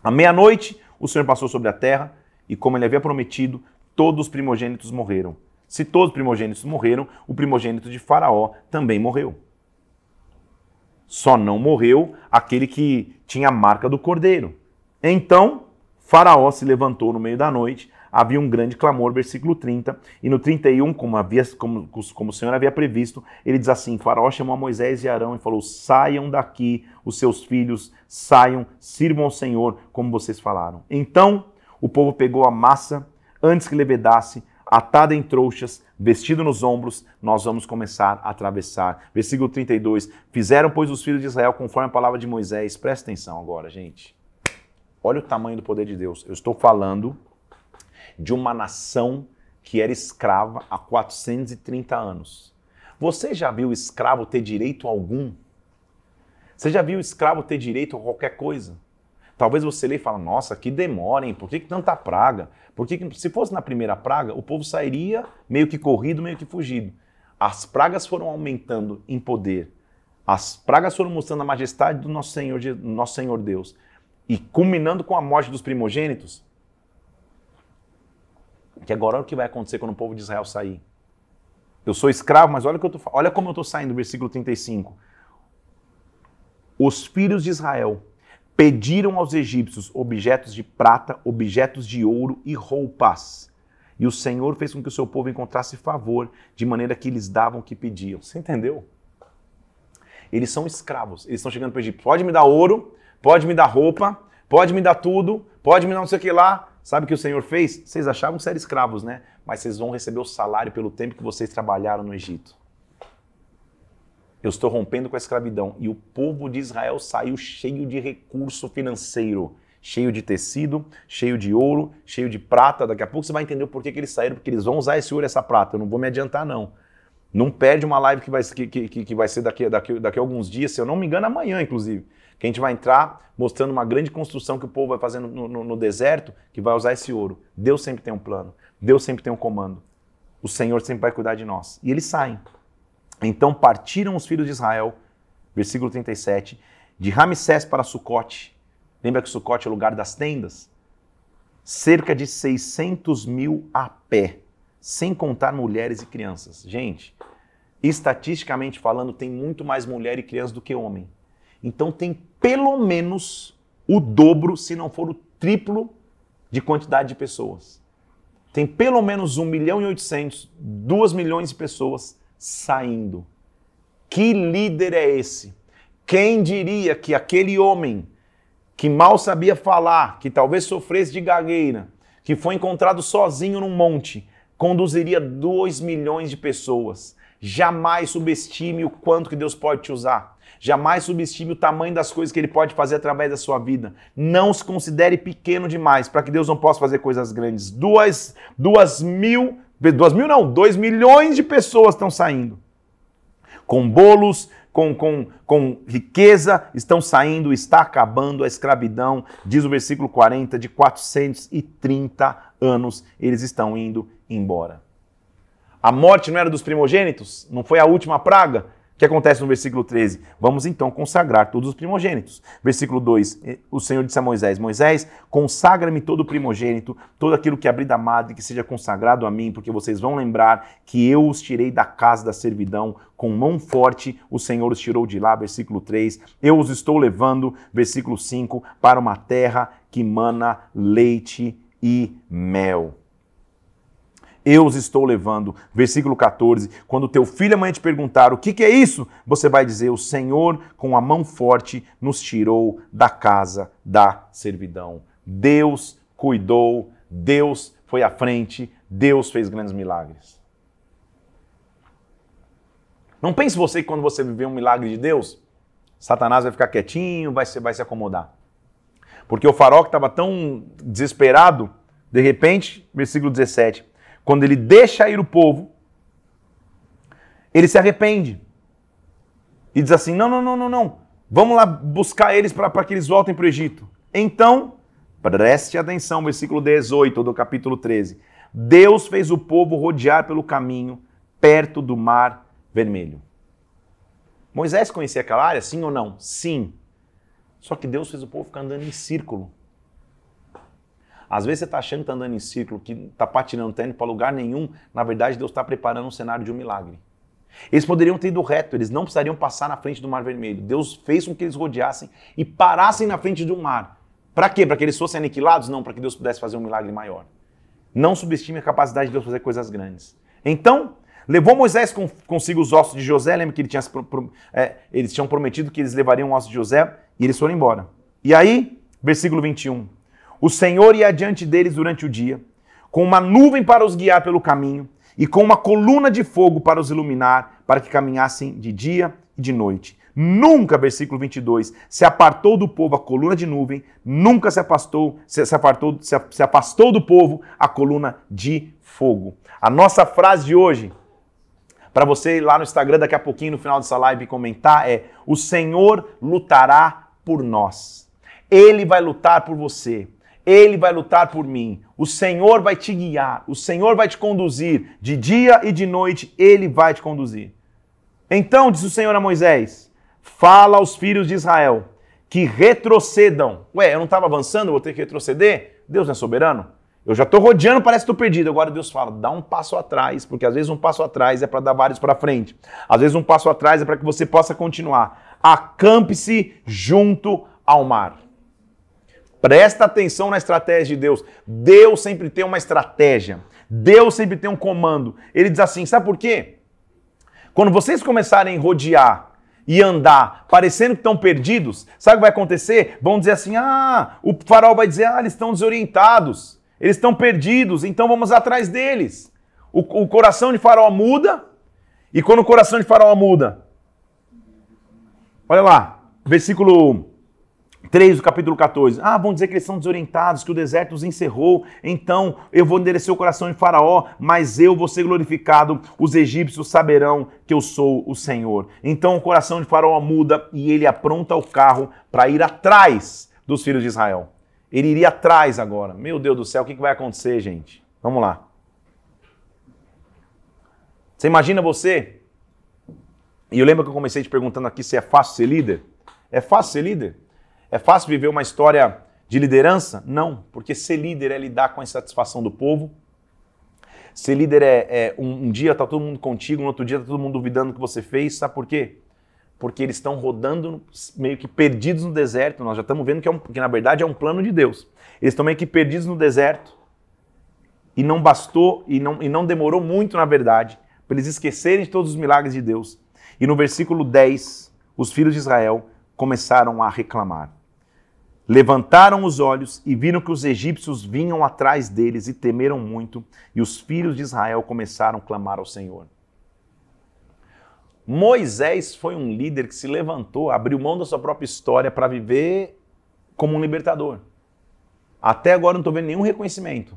À meia-noite, o Senhor passou sobre a terra e, como ele havia prometido, todos os primogênitos morreram. Se todos os primogênitos morreram, o primogênito de Faraó também morreu. Só não morreu aquele que tinha a marca do cordeiro. Então, Faraó se levantou no meio da noite, havia um grande clamor, versículo 30, e no 31, como, havia, como, como o Senhor havia previsto, ele diz assim: Faraó chamou Moisés e Arão e falou: Saiam daqui, os seus filhos, saiam, sirvam ao Senhor, como vocês falaram. Então o povo pegou a massa antes que levedasse, atada em trouxas, vestido nos ombros, nós vamos começar a atravessar. Versículo 32. Fizeram, pois, os filhos de Israel conforme a palavra de Moisés. Presta atenção agora, gente. Olha o tamanho do poder de Deus. Eu estou falando de uma nação que era escrava há 430 anos. Você já viu escravo ter direito algum? Você já viu escravo ter direito a qualquer coisa? Talvez você lê e fala, nossa, que demora, hein? Por que, que tanta praga? Porque se fosse na primeira praga, o povo sairia meio que corrido, meio que fugido. As pragas foram aumentando em poder. As pragas foram mostrando a majestade do nosso Senhor, nosso Senhor Deus. E culminando com a morte dos primogênitos. Que agora é o que vai acontecer quando o povo de Israel sair. Eu sou escravo, mas olha, que eu tô, olha como eu estou saindo, versículo 35. Os filhos de Israel pediram aos egípcios objetos de prata, objetos de ouro e roupas. E o Senhor fez com que o seu povo encontrasse favor, de maneira que eles davam o que pediam. Você entendeu? Eles são escravos. Eles estão chegando para o Egito. Pode me dar ouro, pode me dar roupa, pode me dar tudo, pode me dar não sei o que lá. Sabe o que o Senhor fez? Vocês achavam ser escravos, né? Mas vocês vão receber o salário pelo tempo que vocês trabalharam no Egito. Eu estou rompendo com a escravidão. E o povo de Israel saiu cheio de recurso financeiro, cheio de tecido, cheio de ouro, cheio de prata. Daqui a pouco você vai entender o porquê que eles saíram, porque eles vão usar esse ouro e essa prata. Eu não vou me adiantar, não. Não perde uma live que vai, que, que, que vai ser daqui, daqui, daqui a alguns dias, se eu não me engano, amanhã, inclusive. Que a gente vai entrar mostrando uma grande construção que o povo vai fazendo no, no, no deserto, que vai usar esse ouro. Deus sempre tem um plano. Deus sempre tem um comando. O Senhor sempre vai cuidar de nós. E eles saem. Então partiram os filhos de Israel, versículo 37, de Ramsés para Sucote. Lembra que Sucote é o lugar das tendas? Cerca de 600 mil a pé sem contar mulheres e crianças. Gente, estatisticamente falando, tem muito mais mulher e criança do que homem. Então tem pelo menos o dobro, se não for o triplo, de quantidade de pessoas. Tem pelo menos 1 milhão e 800, 2 milhões de pessoas saindo. Que líder é esse? Quem diria que aquele homem que mal sabia falar, que talvez sofresse de gagueira, que foi encontrado sozinho num monte, conduziria 2 milhões de pessoas. Jamais subestime o quanto que Deus pode te usar. Jamais subestime o tamanho das coisas que Ele pode fazer através da sua vida. Não se considere pequeno demais para que Deus não possa fazer coisas grandes. Duas, duas mil, duas mil não, dois milhões de pessoas estão saindo. Com bolos, com, com, com riqueza, estão saindo, está acabando a escravidão, diz o versículo 40, de 430 anos eles estão indo embora. A morte não era dos primogênitos? Não foi a última praga? Que acontece no versículo 13? Vamos então consagrar todos os primogênitos. Versículo 2: O Senhor disse a Moisés: Moisés, consagra-me todo o primogênito, todo aquilo que abrir da madre, que seja consagrado a mim, porque vocês vão lembrar que eu os tirei da casa da servidão, com mão forte o Senhor os tirou de lá. Versículo 3: Eu os estou levando, versículo 5, para uma terra que mana leite e mel eu os estou levando. Versículo 14: Quando teu filho a mãe te perguntar o que, que é isso, você vai dizer: O Senhor, com a mão forte, nos tirou da casa da servidão. Deus cuidou, Deus foi à frente, Deus fez grandes milagres. Não pense você que quando você viver um milagre de Deus, Satanás vai ficar quietinho, vai se, vai se acomodar. Porque o farol que estava tão desesperado, de repente, versículo 17, quando ele deixa ir o povo, ele se arrepende. E diz assim: não, não, não, não, não. Vamos lá buscar eles para que eles voltem para o Egito. Então, preste atenção, versículo 18 do capítulo 13. Deus fez o povo rodear pelo caminho perto do mar vermelho. Moisés conhecia aquela área, sim ou não? Sim. Só que Deus fez o povo ficar andando em círculo. Às vezes você está achando que está andando em círculo, que está patinando, está indo para lugar nenhum. Na verdade, Deus está preparando um cenário de um milagre. Eles poderiam ter ido reto, eles não precisariam passar na frente do Mar Vermelho. Deus fez com que eles rodeassem e parassem na frente de um mar. Para quê? Para que eles fossem aniquilados? Não, para que Deus pudesse fazer um milagre maior. Não subestime a capacidade de Deus fazer coisas grandes. Então, levou Moisés consigo os ossos de José. Lembra que ele tinha, é, eles tinham prometido que eles levariam os ossos de José e eles foram embora. E aí, versículo 21. O Senhor ia adiante deles durante o dia, com uma nuvem para os guiar pelo caminho e com uma coluna de fogo para os iluminar, para que caminhassem de dia e de noite. Nunca, versículo 22, se apartou do povo a coluna de nuvem, nunca se afastou, se, se, apartou, se, se afastou do povo a coluna de fogo. A nossa frase de hoje, para você ir lá no Instagram daqui a pouquinho, no final dessa live, comentar, é: O Senhor lutará por nós. Ele vai lutar por você. Ele vai lutar por mim. O Senhor vai te guiar. O Senhor vai te conduzir. De dia e de noite, Ele vai te conduzir. Então, disse o Senhor a Moisés: Fala aos filhos de Israel que retrocedam. Ué, eu não estava avançando, vou ter que retroceder? Deus não é soberano? Eu já estou rodeando, parece que estou perdido. Agora Deus fala, dá um passo atrás, porque às vezes um passo atrás é para dar vários para frente. Às vezes um passo atrás é para que você possa continuar. Acampe-se junto ao mar. Presta atenção na estratégia de Deus. Deus sempre tem uma estratégia. Deus sempre tem um comando. Ele diz assim: sabe por quê? Quando vocês começarem a rodear e andar parecendo que estão perdidos, sabe o que vai acontecer? Vão dizer assim: ah, o farol vai dizer, ah, eles estão desorientados, eles estão perdidos, então vamos atrás deles. O, o coração de farol muda, e quando o coração de farol muda, olha lá, versículo 3 do capítulo 14. Ah, vão dizer que eles são desorientados, que o deserto os encerrou. Então eu vou enderecer o coração de Faraó, mas eu vou ser glorificado. Os egípcios saberão que eu sou o Senhor. Então o coração de Faraó muda e ele apronta o carro para ir atrás dos filhos de Israel. Ele iria atrás agora. Meu Deus do céu, o que vai acontecer, gente? Vamos lá. Você imagina você? E eu lembro que eu comecei te perguntando aqui se é fácil ser líder. É fácil ser líder? É fácil viver uma história de liderança? Não, porque ser líder é lidar com a insatisfação do povo. Ser líder é, é um, um, dia tá todo mundo contigo, no outro dia tá todo mundo duvidando do que você fez. Sabe por quê? Porque eles estão rodando meio que perdidos no deserto. Nós já estamos vendo que, é um, que na verdade é um plano de Deus. Eles estão meio que perdidos no deserto. E não bastou, e não, e não demorou muito, na verdade, para eles esquecerem de todos os milagres de Deus. E no versículo 10, os filhos de Israel começaram a reclamar. Levantaram os olhos e viram que os egípcios vinham atrás deles e temeram muito, e os filhos de Israel começaram a clamar ao Senhor. Moisés foi um líder que se levantou, abriu mão da sua própria história para viver como um libertador. Até agora não estou vendo nenhum reconhecimento.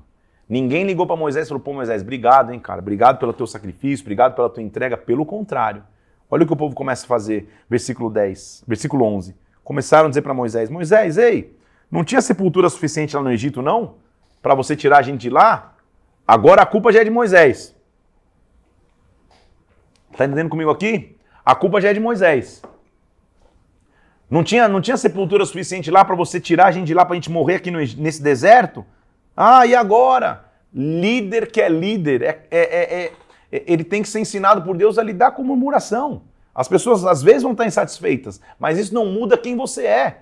Ninguém ligou para Moisés e falou: pô, Moisés, obrigado, hein, cara, obrigado pelo teu sacrifício, obrigado pela tua entrega. Pelo contrário, olha o que o povo começa a fazer, versículo 10, versículo 11 começaram a dizer para Moisés: Moisés, ei, não tinha sepultura suficiente lá no Egito, não? Para você tirar a gente de lá? Agora a culpa já é de Moisés. Está entendendo comigo aqui? A culpa já é de Moisés. Não tinha, não tinha sepultura suficiente lá para você tirar a gente de lá para a gente morrer aqui no, nesse deserto? Ah, e agora? Líder que é líder, é, é, é, é, ele tem que ser ensinado por Deus a lidar com murmuração. As pessoas às vezes vão estar insatisfeitas, mas isso não muda quem você é.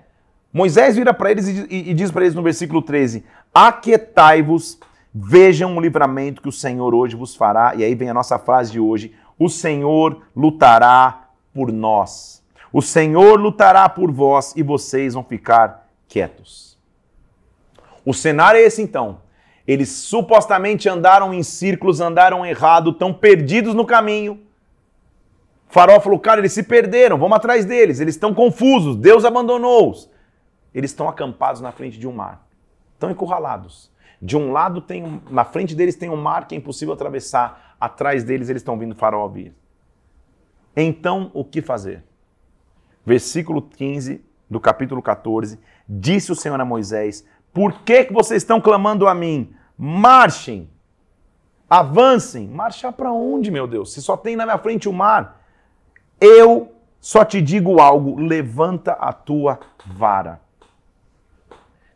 Moisés vira para eles e, diz para eles no versículo 13: Aquietai-vos, vejam o livramento que o Senhor hoje vos fará. E aí vem a nossa frase de hoje: O Senhor lutará por nós. O Senhor lutará por vós e vocês vão ficar quietos. O cenário é esse então. Eles supostamente andaram em círculos, andaram errado, estão perdidos no caminho Farol falou, cara, eles se perderam, vamos atrás deles, eles estão confusos, Deus abandonou-os. Eles estão acampados na frente de um mar, estão encurralados. De um lado tem, na frente deles tem um mar que é impossível atravessar, atrás deles eles estão vindo farol vir. Então, o que fazer? Versículo 15 do capítulo 14, disse o Senhor a Moisés: Por que, que vocês estão clamando a mim? Marchem, avancem. Marchar para onde, meu Deus? Se só tem na minha frente o mar. Eu só te digo algo: levanta a tua vara.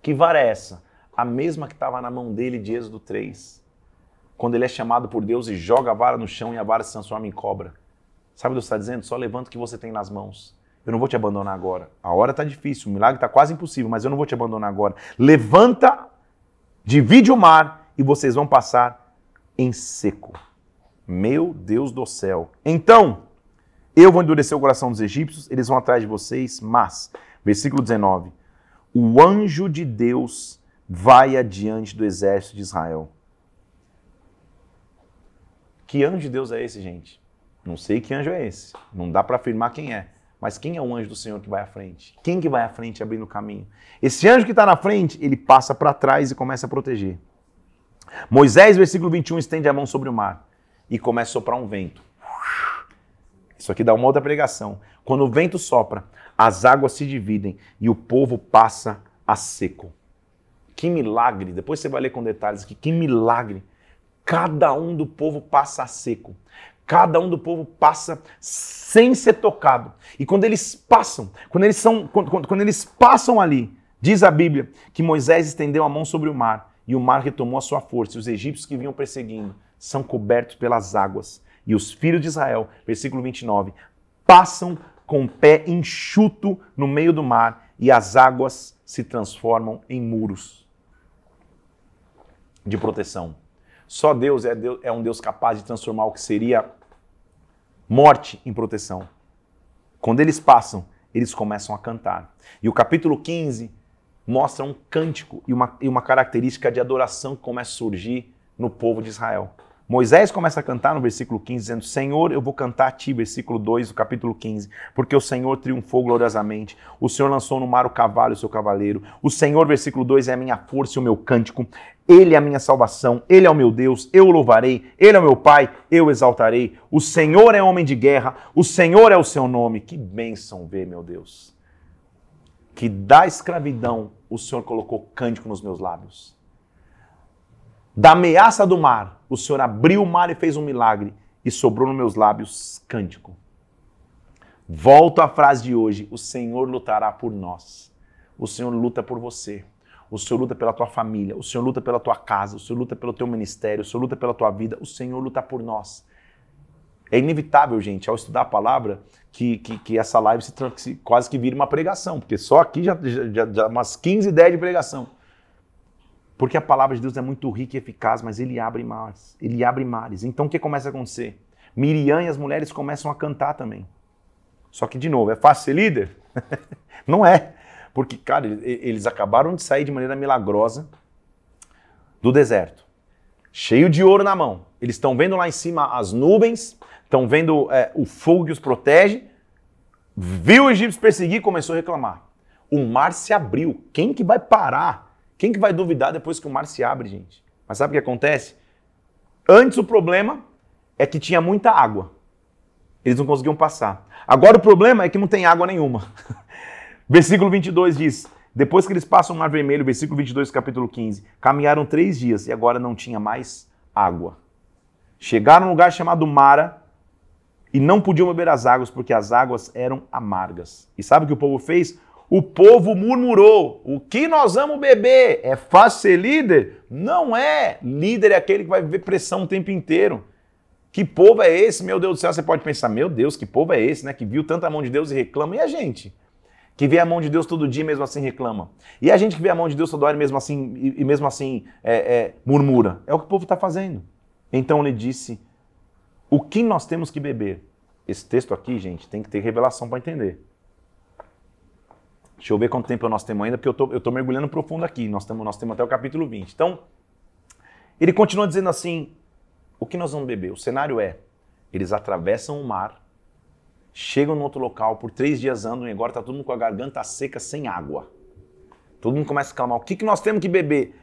Que vara é essa? A mesma que estava na mão dele de Êxodo 3. Quando ele é chamado por Deus e joga a vara no chão e a vara se transforma em cobra. Sabe o que Deus está dizendo? Só levanta o que você tem nas mãos. Eu não vou te abandonar agora. A hora está difícil, o milagre está quase impossível, mas eu não vou te abandonar agora. Levanta, divide o mar e vocês vão passar em seco. Meu Deus do céu. Então, eu vou endurecer o coração dos egípcios, eles vão atrás de vocês, mas, versículo 19: o anjo de Deus vai adiante do exército de Israel. Que anjo de Deus é esse, gente? Não sei que anjo é esse. Não dá para afirmar quem é. Mas quem é o anjo do Senhor que vai à frente? Quem que vai à frente abrindo o caminho? Esse anjo que está na frente, ele passa para trás e começa a proteger. Moisés, versículo 21, estende a mão sobre o mar e começa a soprar um vento. Isso aqui dá uma outra pregação. Quando o vento sopra, as águas se dividem e o povo passa a seco. Que milagre! Depois você vai ler com detalhes aqui. Que milagre! Cada um do povo passa a seco. Cada um do povo passa sem ser tocado. E quando eles passam, quando eles são, quando, quando, quando eles passam ali, diz a Bíblia que Moisés estendeu a mão sobre o mar e o mar retomou a sua força, e os egípcios que vinham perseguindo são cobertos pelas águas. E os filhos de Israel, versículo 29, passam com o pé enxuto no meio do mar, e as águas se transformam em muros de proteção. Só Deus é, Deus é um Deus capaz de transformar o que seria morte em proteção. Quando eles passam, eles começam a cantar. E o capítulo 15 mostra um cântico e uma, e uma característica de adoração que começa a surgir no povo de Israel. Moisés começa a cantar no versículo 15, dizendo: Senhor, eu vou cantar a ti, versículo 2 do capítulo 15, porque o Senhor triunfou gloriosamente. O Senhor lançou no mar o cavalo e o seu cavaleiro. O Senhor, versículo 2, é a minha força e o meu cântico. Ele é a minha salvação, Ele é o meu Deus, eu o louvarei. Ele é o meu Pai, eu exaltarei. O Senhor é homem de guerra, o Senhor é o seu nome. Que bênção ver, meu Deus. Que da escravidão o Senhor colocou cântico nos meus lábios. Da ameaça do mar, o Senhor abriu o mar e fez um milagre, e sobrou nos meus lábios cântico. Volto à frase de hoje: o Senhor lutará por nós. O Senhor luta por você. O Senhor luta pela tua família, o Senhor luta pela tua casa, o Senhor luta pelo teu ministério, o Senhor luta pela tua vida, o Senhor luta por nós. É inevitável, gente, ao estudar a palavra, que, que, que essa live se, se, quase que vire uma pregação, porque só aqui já, já, já umas 15 ideias de pregação. Porque a palavra de Deus é muito rica e eficaz, mas ele abre mares. Ele abre mares. Então o que começa a acontecer? Miriam e as mulheres começam a cantar também. Só que, de novo, é fácil ser líder? Não é. Porque, cara, eles acabaram de sair de maneira milagrosa do deserto. Cheio de ouro na mão. Eles estão vendo lá em cima as nuvens, estão vendo é, o fogo que os protege. Viu o egípcio perseguir começou a reclamar. O mar se abriu. Quem que vai parar? Quem que vai duvidar depois que o mar se abre, gente? Mas sabe o que acontece? Antes o problema é que tinha muita água. Eles não conseguiam passar. Agora o problema é que não tem água nenhuma. versículo 22 diz: Depois que eles passam o Mar Vermelho, versículo 22, capítulo 15, caminharam três dias e agora não tinha mais água. Chegaram a um lugar chamado Mara e não podiam beber as águas porque as águas eram amargas. E sabe o que o povo fez? O povo murmurou. O que nós vamos beber? É fácil ser líder? Não é. Líder é aquele que vai viver pressão o tempo inteiro. Que povo é esse? Meu Deus do céu, você pode pensar, meu Deus, que povo é esse, né? Que viu tanta mão de Deus e reclama. E a gente? Que vê a mão de Deus todo dia e mesmo assim reclama. E a gente que vê a mão de Deus toda hora e mesmo assim, e, mesmo assim é, é, murmura. É o que o povo está fazendo. Então ele disse: O que nós temos que beber? Esse texto aqui, gente, tem que ter revelação para entender. Deixa eu ver quanto tempo nós temos ainda, porque eu tô, eu tô mergulhando profundo aqui. Nós temos, nós temos até o capítulo 20. Então, ele continua dizendo assim: o que nós vamos beber? O cenário é: eles atravessam o mar, chegam no outro local, por três dias andam e agora está todo mundo com a garganta seca, sem água. Todo mundo começa a clamar: o que, que nós temos que beber?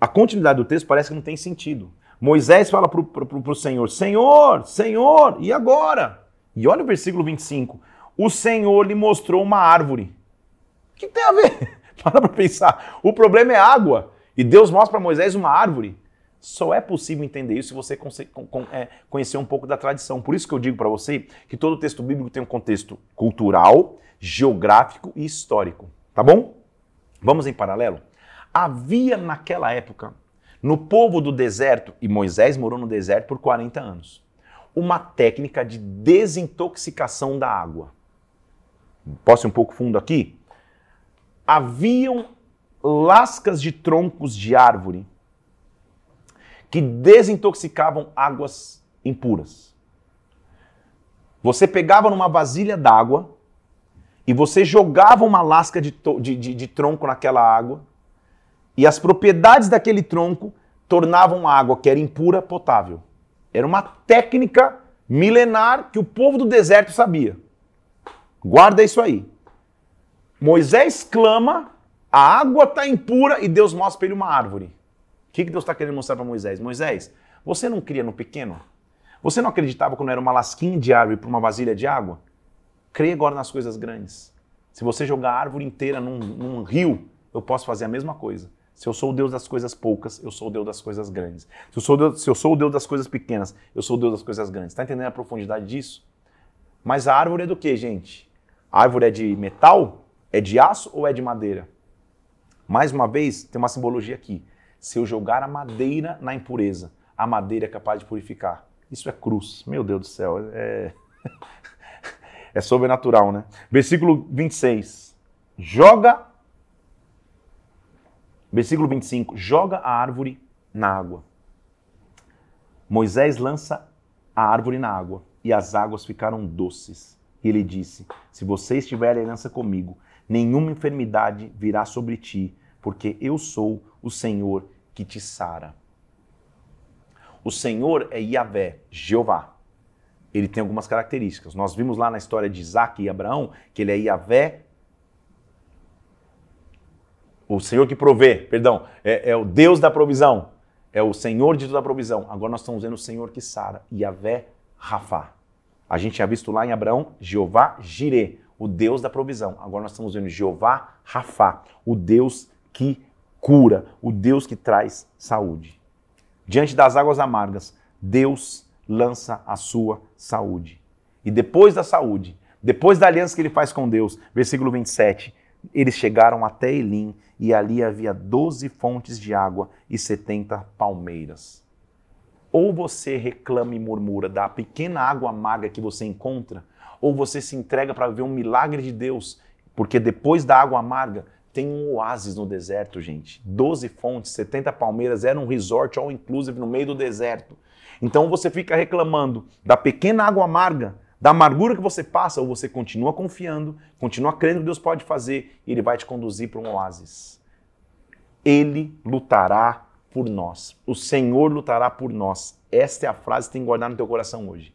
A continuidade do texto parece que não tem sentido. Moisés fala para o Senhor: Senhor, Senhor, e agora? E olha o versículo 25: O Senhor lhe mostrou uma árvore o que tem a ver? Para para pensar. O problema é água. E Deus mostra para Moisés uma árvore. Só é possível entender isso se você é, conhecer um pouco da tradição. Por isso que eu digo para você que todo texto bíblico tem um contexto cultural, geográfico e histórico. Tá bom? Vamos em paralelo? Havia naquela época, no povo do deserto, e Moisés morou no deserto por 40 anos, uma técnica de desintoxicação da água. Posso ir um pouco fundo aqui? Haviam lascas de troncos de árvore que desintoxicavam águas impuras. Você pegava numa vasilha d'água e você jogava uma lasca de, de, de, de, tronco naquela água e as propriedades daquele tronco tornavam a água que era impura potável. Era uma técnica milenar que o povo do deserto sabia. Guarda isso aí. Moisés clama, a água está impura e Deus mostra para ele uma árvore. O que, que Deus está querendo mostrar para Moisés? Moisés, você não cria no pequeno? Você não acreditava quando era uma lasquinha de árvore para uma vasilha de água? Crê agora nas coisas grandes. Se você jogar a árvore inteira num, num rio, eu posso fazer a mesma coisa. Se eu sou o Deus das coisas poucas, eu sou o Deus das coisas grandes. Se eu sou Deus, se eu sou o Deus das coisas pequenas, eu sou o Deus das coisas grandes. Está entendendo a profundidade disso? Mas a árvore é do que, gente? A árvore é de metal? É de aço ou é de madeira? Mais uma vez, tem uma simbologia aqui. Se eu jogar a madeira na impureza, a madeira é capaz de purificar. Isso é cruz. Meu Deus do céu. É, é sobrenatural, né? Versículo 26. Joga. Versículo 25. Joga a árvore na água. Moisés lança a árvore na água e as águas ficaram doces. E ele disse: Se você estiver em aliança comigo, nenhuma enfermidade virá sobre ti, porque eu sou o Senhor que te sara. O Senhor é Yahvé, Jeová. Ele tem algumas características. Nós vimos lá na história de Isaac e Abraão que ele é Yahvé, o Senhor que provê, perdão, é, é, o Deus da provisão, é o Senhor de toda a provisão. Agora nós estamos vendo o Senhor que sara, Yahvé Rafá. A gente tinha visto lá em Abraão Jeová Jireh, o Deus da provisão. Agora nós estamos vendo Jeová Rafá, o Deus que cura, o Deus que traz saúde. Diante das águas amargas, Deus lança a sua saúde. E depois da saúde, depois da aliança que ele faz com Deus, versículo 27, eles chegaram até Elim e ali havia doze fontes de água e setenta palmeiras. Ou você reclama e murmura da pequena água amarga que você encontra, ou você se entrega para ver um milagre de Deus, porque depois da água amarga tem um oásis no deserto, gente. Doze fontes, 70 palmeiras, era um resort all inclusive no meio do deserto. Então você fica reclamando da pequena água amarga, da amargura que você passa, ou você continua confiando, continua crendo que Deus pode fazer e Ele vai te conduzir para um oásis. Ele lutará por nós. O Senhor lutará por nós. Esta é a frase que tem que guardar no teu coração hoje.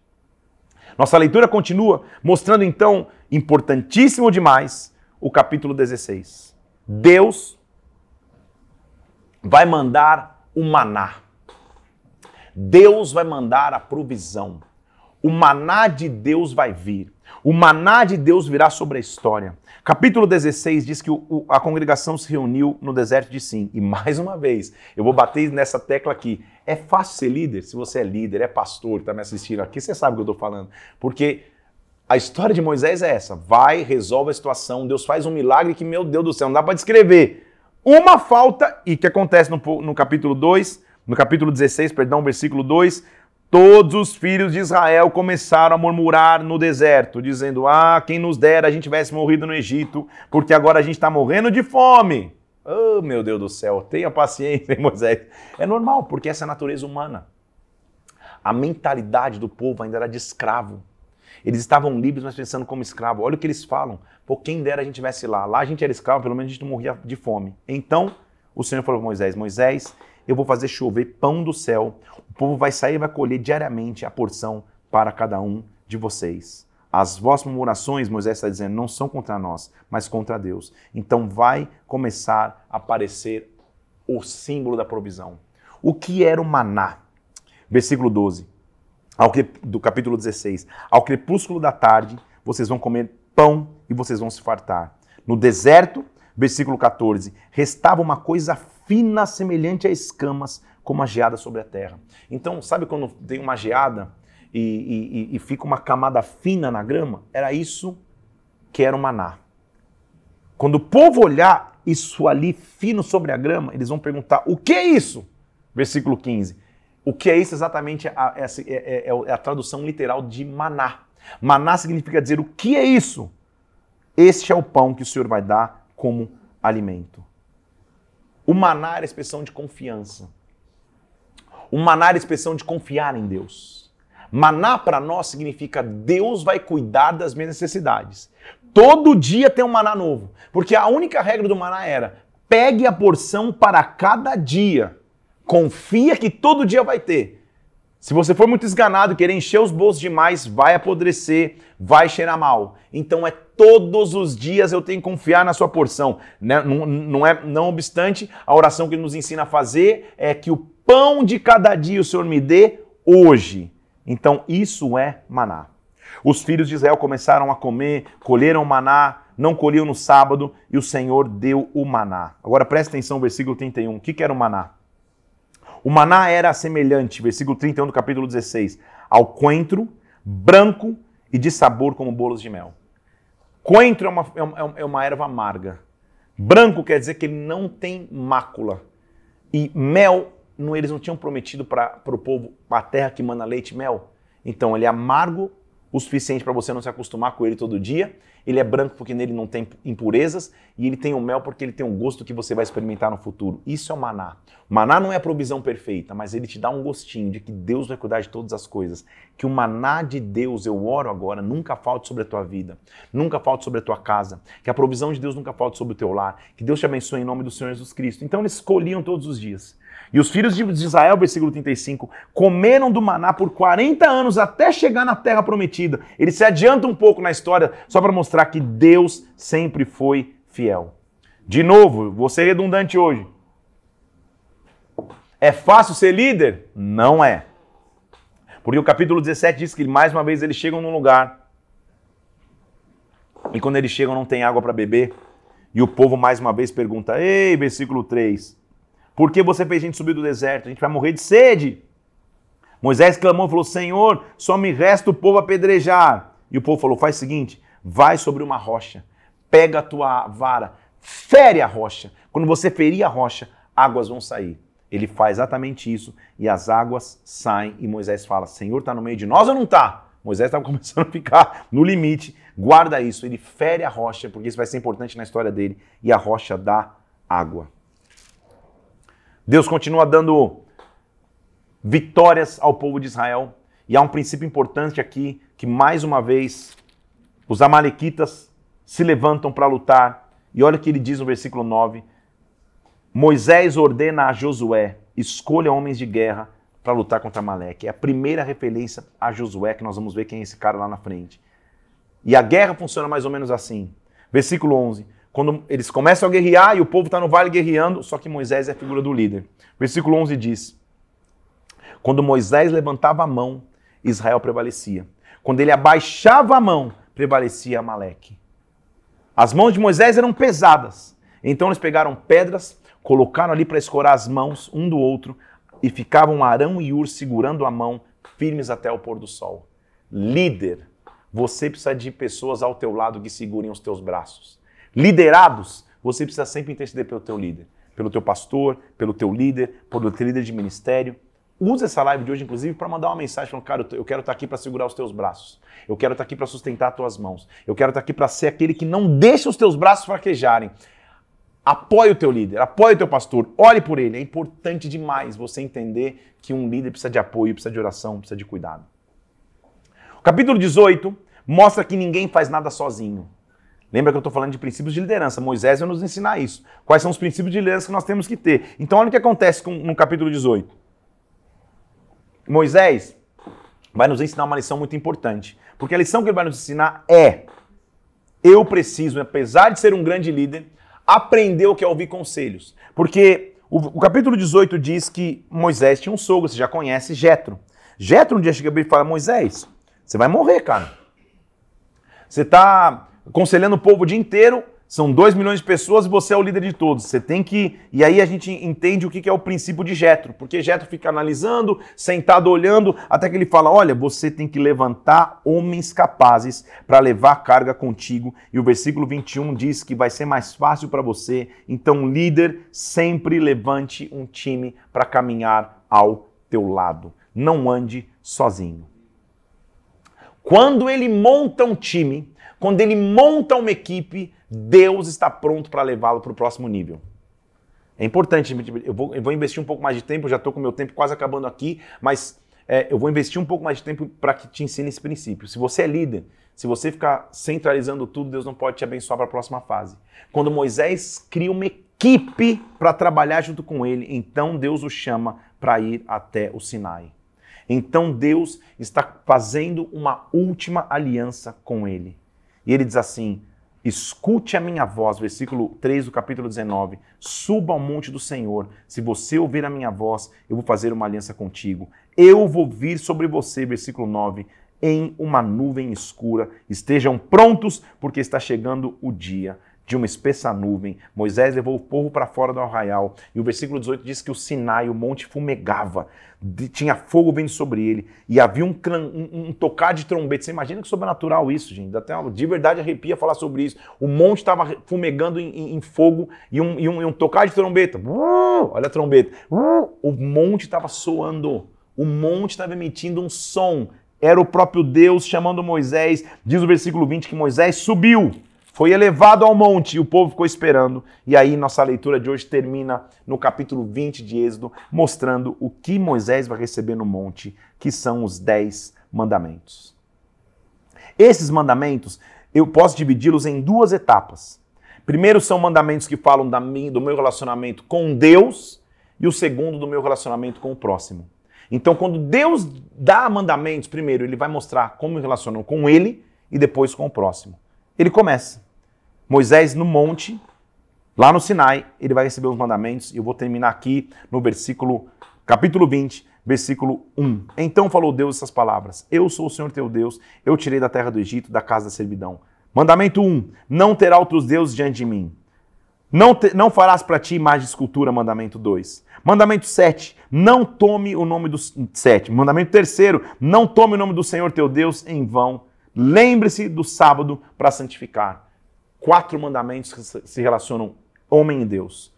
Nossa leitura continua mostrando então, importantíssimo demais, o capítulo 16. Deus vai mandar o maná. Deus vai mandar a provisão. O maná de Deus vai vir. O maná de Deus virá sobre a história. Capítulo 16 diz que o, o, a congregação se reuniu no deserto de Sim. E mais uma vez, eu vou bater nessa tecla aqui. É fácil ser líder? Se você é líder, é pastor, está me assistindo aqui, você sabe o que eu estou falando. Porque a história de Moisés é essa: vai, resolve a situação, Deus faz um milagre que, meu Deus do céu, não dá para descrever. Uma falta, e que acontece no, no capítulo 2, no capítulo 16, perdão, versículo 2, todos os filhos de Israel começaram a murmurar no deserto, dizendo: Ah, quem nos dera a gente tivesse morrido no Egito, porque agora a gente está morrendo de fome. Oh, meu Deus do céu, tenha paciência, hein, Moisés. É normal, porque essa é a natureza humana. A mentalidade do povo ainda era de escravo. Eles estavam livres, mas pensando como escravo. Olha o que eles falam. Pô, quem dera a gente estivesse lá. Lá a gente era escravo, pelo menos a gente não morria de fome. Então, o Senhor falou para Moisés: Moisés, eu vou fazer chover pão do céu. Povo vai sair e vai colher diariamente a porção para cada um de vocês. As vossas murmurações, Moisés está dizendo, não são contra nós, mas contra Deus. Então vai começar a aparecer o símbolo da provisão. O que era o maná? Versículo 12 ao, do capítulo 16. Ao crepúsculo da tarde, vocês vão comer pão e vocês vão se fartar. No deserto, versículo 14, restava uma coisa fina, semelhante a escamas, como a geada sobre a terra. Então, sabe quando tem uma geada e, e, e fica uma camada fina na grama? Era isso que era o maná. Quando o povo olhar isso ali fino sobre a grama, eles vão perguntar: o que é isso? Versículo 15 o que é isso exatamente? É, é, é, é a tradução literal de maná. Maná significa dizer o que é isso? Este é o pão que o Senhor vai dar como alimento. O maná era a expressão de confiança. O maná era a expressão de confiar em Deus. Maná para nós significa Deus vai cuidar das minhas necessidades. Todo dia tem um maná novo. Porque a única regra do maná era: pegue a porção para cada dia. Confia que todo dia vai ter. Se você for muito esganado, querer encher os bolsos demais, vai apodrecer, vai cheirar mal. Então é todos os dias eu tenho que confiar na sua porção. Né? Não, não, é, não obstante, a oração que nos ensina a fazer é que o pão de cada dia o Senhor me dê hoje. Então isso é maná. Os filhos de Israel começaram a comer, colheram maná, não colhiam no sábado e o Senhor deu o maná. Agora presta atenção, versículo 31. O que, era o maná? O maná era semelhante, versículo 31 do capítulo 16, ao coentro, branco e de sabor como bolos de mel. Coentro é uma, é uma, é uma erva amarga. Branco quer dizer que ele não tem mácula. E mel, não, eles não tinham prometido para o povo a terra que manda leite e mel? Então ele é amargo o suficiente para você não se acostumar com ele todo dia. Ele é branco porque nele não tem impurezas e ele tem o mel porque ele tem um gosto que você vai experimentar no futuro. Isso é o maná. O maná não é a provisão perfeita, mas ele te dá um gostinho de que Deus vai cuidar de todas as coisas. Que o maná de Deus, eu oro agora, nunca falte sobre a tua vida, nunca falte sobre a tua casa. Que a provisão de Deus nunca falte sobre o teu lar. Que Deus te abençoe em nome do Senhor Jesus Cristo. Então eles escolhiam todos os dias. E os filhos de Israel, versículo 35, comeram do maná por 40 anos até chegar na terra prometida. Ele se adianta um pouco na história só para mostrar que Deus sempre foi fiel. De novo, vou ser redundante hoje. É fácil ser líder? Não é. Porque o capítulo 17 diz que mais uma vez eles chegam num lugar e quando eles chegam não tem água para beber. E o povo mais uma vez pergunta: Ei, versículo 3, por que você fez a gente subir do deserto? A gente vai morrer de sede. Moisés clamou e falou: Senhor, só me resta o povo apedrejar. E o povo falou: Faz o seguinte, vai sobre uma rocha, pega a tua vara, fere a rocha. Quando você ferir a rocha, águas vão sair. Ele faz exatamente isso e as águas saem. E Moisés fala: Senhor, está no meio de nós ou não está? Moisés estava começando a ficar no limite. Guarda isso. Ele fere a rocha, porque isso vai ser importante na história dele. E a rocha dá água. Deus continua dando vitórias ao povo de Israel. E há um princípio importante aqui que mais uma vez os amalequitas se levantam para lutar. E olha o que ele diz no versículo 9: Moisés ordena a Josué: escolha homens de guerra para lutar contra Amaleque. É a primeira referência a Josué que nós vamos ver quem é esse cara lá na frente. E a guerra funciona mais ou menos assim. Versículo 11: quando eles começam a guerrear e o povo está no vale guerreando, só que Moisés é a figura do líder. Versículo 11 diz: Quando Moisés levantava a mão, Israel prevalecia. Quando ele abaixava a mão, prevalecia Amaleque. As mãos de Moisés eram pesadas. Então eles pegaram pedras, colocaram ali para escorar as mãos um do outro e ficavam Arão e Ur segurando a mão, firmes até o pôr do sol. Líder, você precisa de pessoas ao teu lado que segurem os teus braços liderados, você precisa sempre interceder pelo teu líder, pelo teu pastor, pelo teu líder, pelo teu líder de ministério. Use essa live de hoje, inclusive, para mandar uma mensagem falando, cara, eu quero estar aqui para segurar os teus braços. Eu quero estar aqui para sustentar as tuas mãos. Eu quero estar aqui para ser aquele que não deixa os teus braços fraquejarem. Apoie o teu líder, apoie o teu pastor, ore por ele. É importante demais você entender que um líder precisa de apoio, precisa de oração, precisa de cuidado. O capítulo 18 mostra que ninguém faz nada sozinho. Lembra que eu estou falando de princípios de liderança. Moisés vai nos ensinar isso. Quais são os princípios de liderança que nós temos que ter. Então, olha o que acontece com, no capítulo 18. Moisés vai nos ensinar uma lição muito importante. Porque a lição que ele vai nos ensinar é: eu preciso, apesar de ser um grande líder, aprender o que é ouvir conselhos. Porque o, o capítulo 18 diz que Moisés tinha um sogro, você já conhece, Jetro. Jetro um dia chega e fala: Moisés, você vai morrer, cara. Você está aconselhando o povo o dia inteiro, são 2 milhões de pessoas e você é o líder de todos. Você tem que. E aí a gente entende o que é o princípio de Jetro, porque Jetro fica analisando, sentado olhando, até que ele fala: olha, você tem que levantar homens capazes para levar a carga contigo. E o versículo 21 diz que vai ser mais fácil para você. Então, líder, sempre levante um time para caminhar ao teu lado. Não ande sozinho. Quando ele monta um time, quando ele monta uma equipe, Deus está pronto para levá-lo para o próximo nível. É importante, eu vou, eu vou, investir um pouco mais de tempo, já estou com meu tempo quase acabando aqui, mas é, eu vou investir um pouco mais de tempo para que te ensine esse princípio. Se você é líder, se você ficar centralizando tudo, Deus não pode te abençoar para a próxima fase. Quando Moisés cria uma equipe para trabalhar junto com ele, então Deus o chama para ir até o Sinai. Então Deus está fazendo uma última aliança com ele. E ele diz assim: Escute a minha voz, versículo 3 do capítulo 19. Suba ao monte do Senhor. Se você ouvir a minha voz, eu vou fazer uma aliança contigo. Eu vou vir sobre você, versículo 9, em uma nuvem escura. Estejam prontos, porque está chegando o dia de uma espessa nuvem. Moisés levou o povo para fora do arraial. E o versículo 18 diz que o Sinai, o monte, fumegava. Tinha fogo vindo sobre ele. E havia um, um, um tocar de trombeta. Você imagina que sobrenatural isso, gente. Até de verdade arrepia falar sobre isso. O monte estava fumegando em, em, em, fogo e um, e um, um, tocar de trombeta. Uh, olha a trombeta. Uh, o monte estava soando. O monte estava emitindo um som. Era o próprio Deus chamando Moisés. Diz o versículo 20 que Moisés subiu foi elevado ao monte e o povo ficou esperando. E aí nossa leitura de hoje termina no capítulo 20 de Êxodo, mostrando o que Moisés vai receber no monte, que são os dez mandamentos. Esses mandamentos, eu posso dividi-los em duas etapas. Primeiro são mandamentos que falam da mim, do meu relacionamento com Deus, e o segundo do meu relacionamento com o próximo. Então, quando Deus dá mandamentos, primeiro ele vai mostrar como me relaciono com ele e depois com o próximo. Ele começa. Moisés no monte, lá no Sinai, ele vai receber os mandamentos, e eu vou terminar aqui no versículo, capítulo 20, versículo 1. Então falou Deus essas palavras: Eu sou o Senhor teu Deus, eu tirei da terra do Egito, da casa da servidão. Mandamento 1: Não terá outros deuses diante de mim. Não, te, não farás para ti imagem de escultura, mandamento 2. Mandamento 7, não tome o nome do 7. Mandamento 3, não tome o nome do Senhor teu Deus em vão. Lembre-se do sábado para santificar quatro mandamentos que se relacionam homem e Deus.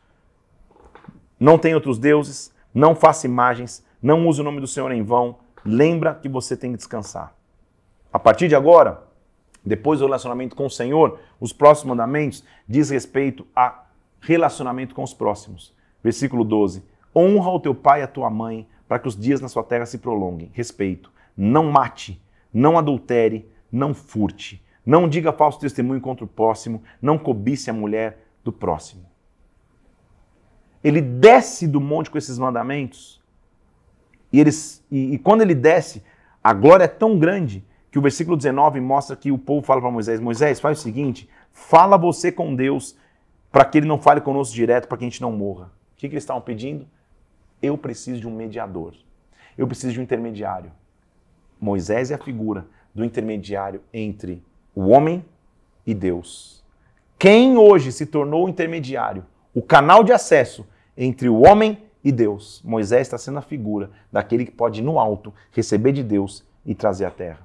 Não tem outros deuses, não faça imagens, não use o nome do Senhor em vão. Lembra que você tem que descansar. A partir de agora, depois do relacionamento com o Senhor, os próximos mandamentos diz respeito a relacionamento com os próximos. Versículo 12: Honra o teu pai e a tua mãe, para que os dias na sua terra se prolonguem. Respeito. Não mate, não adultere, não furte. Não diga falso testemunho contra o próximo, não cobice a mulher do próximo. Ele desce do monte com esses mandamentos, e, eles, e, e quando ele desce, a glória é tão grande que o versículo 19 mostra que o povo fala para Moisés: Moisés, faz o seguinte, fala você com Deus, para que ele não fale conosco direto, para que a gente não morra. O que, que eles estavam pedindo? Eu preciso de um mediador. Eu preciso de um intermediário. Moisés é a figura do intermediário entre o homem e Deus. Quem hoje se tornou o intermediário, o canal de acesso entre o homem e Deus? Moisés está sendo a figura daquele que pode no alto, receber de Deus e trazer a terra.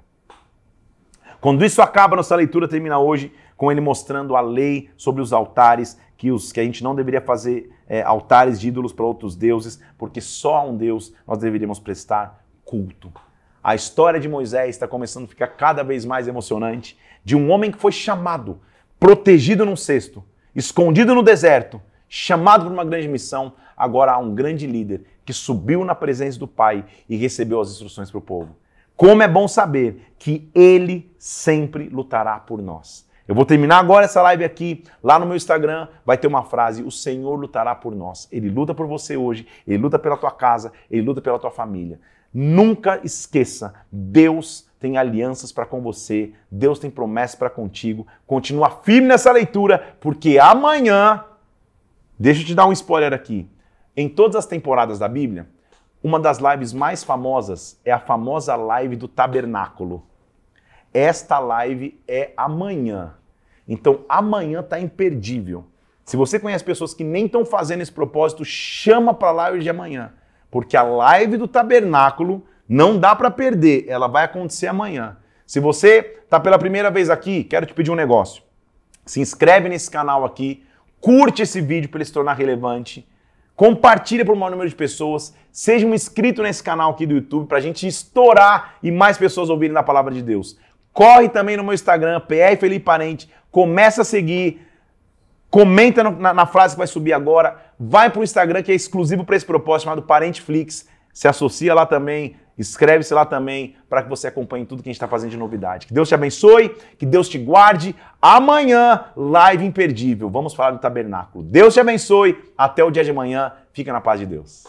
Quando isso acaba, nossa leitura termina hoje com ele mostrando a lei sobre os altares, que, os, que a gente não deveria fazer é, altares de ídolos para outros deuses, porque só a um Deus nós deveríamos prestar culto. A história de Moisés está começando a ficar cada vez mais emocionante de um homem que foi chamado, protegido num cesto, escondido no deserto, chamado para uma grande missão. Agora há um grande líder que subiu na presença do Pai e recebeu as instruções para o povo. Como é bom saber que Ele sempre lutará por nós. Eu vou terminar agora essa live aqui. Lá no meu Instagram vai ter uma frase: O Senhor lutará por nós. Ele luta por você hoje, ele luta pela tua casa, ele luta pela tua família. Nunca esqueça, Deus tem alianças para com você, Deus tem promessas para contigo. Continua firme nessa leitura, porque amanhã, deixa eu te dar um spoiler aqui. Em todas as temporadas da Bíblia, uma das lives mais famosas é a famosa live do tabernáculo. Esta live é amanhã. Então, amanhã está imperdível. Se você conhece pessoas que nem estão fazendo esse propósito, chama para a live de amanhã. Porque a live do tabernáculo não dá para perder, ela vai acontecer amanhã. Se você está pela primeira vez aqui, quero te pedir um negócio. Se inscreve nesse canal aqui, curte esse vídeo para ele se tornar relevante, compartilha para o maior número de pessoas, seja um inscrito nesse canal aqui do YouTube para a gente estourar e mais pessoas ouvirem da palavra de Deus. Corre também no meu Instagram, PR Felipe Parente, começa a seguir, comenta no, na, na, frase que vai subir agora, vai para o Instagram que é exclusivo para esse propósito, chamado Parenteflix, se associa lá também, Inscreve-se lá também para que você acompanhe tudo que a gente está fazendo de novidade. Que Deus te abençoe, que Deus te guarde. Amanhã, live imperdível. Vamos falar do tabernáculo. Deus te abençoe. Até o dia de amanhã. Fica na paz de Deus.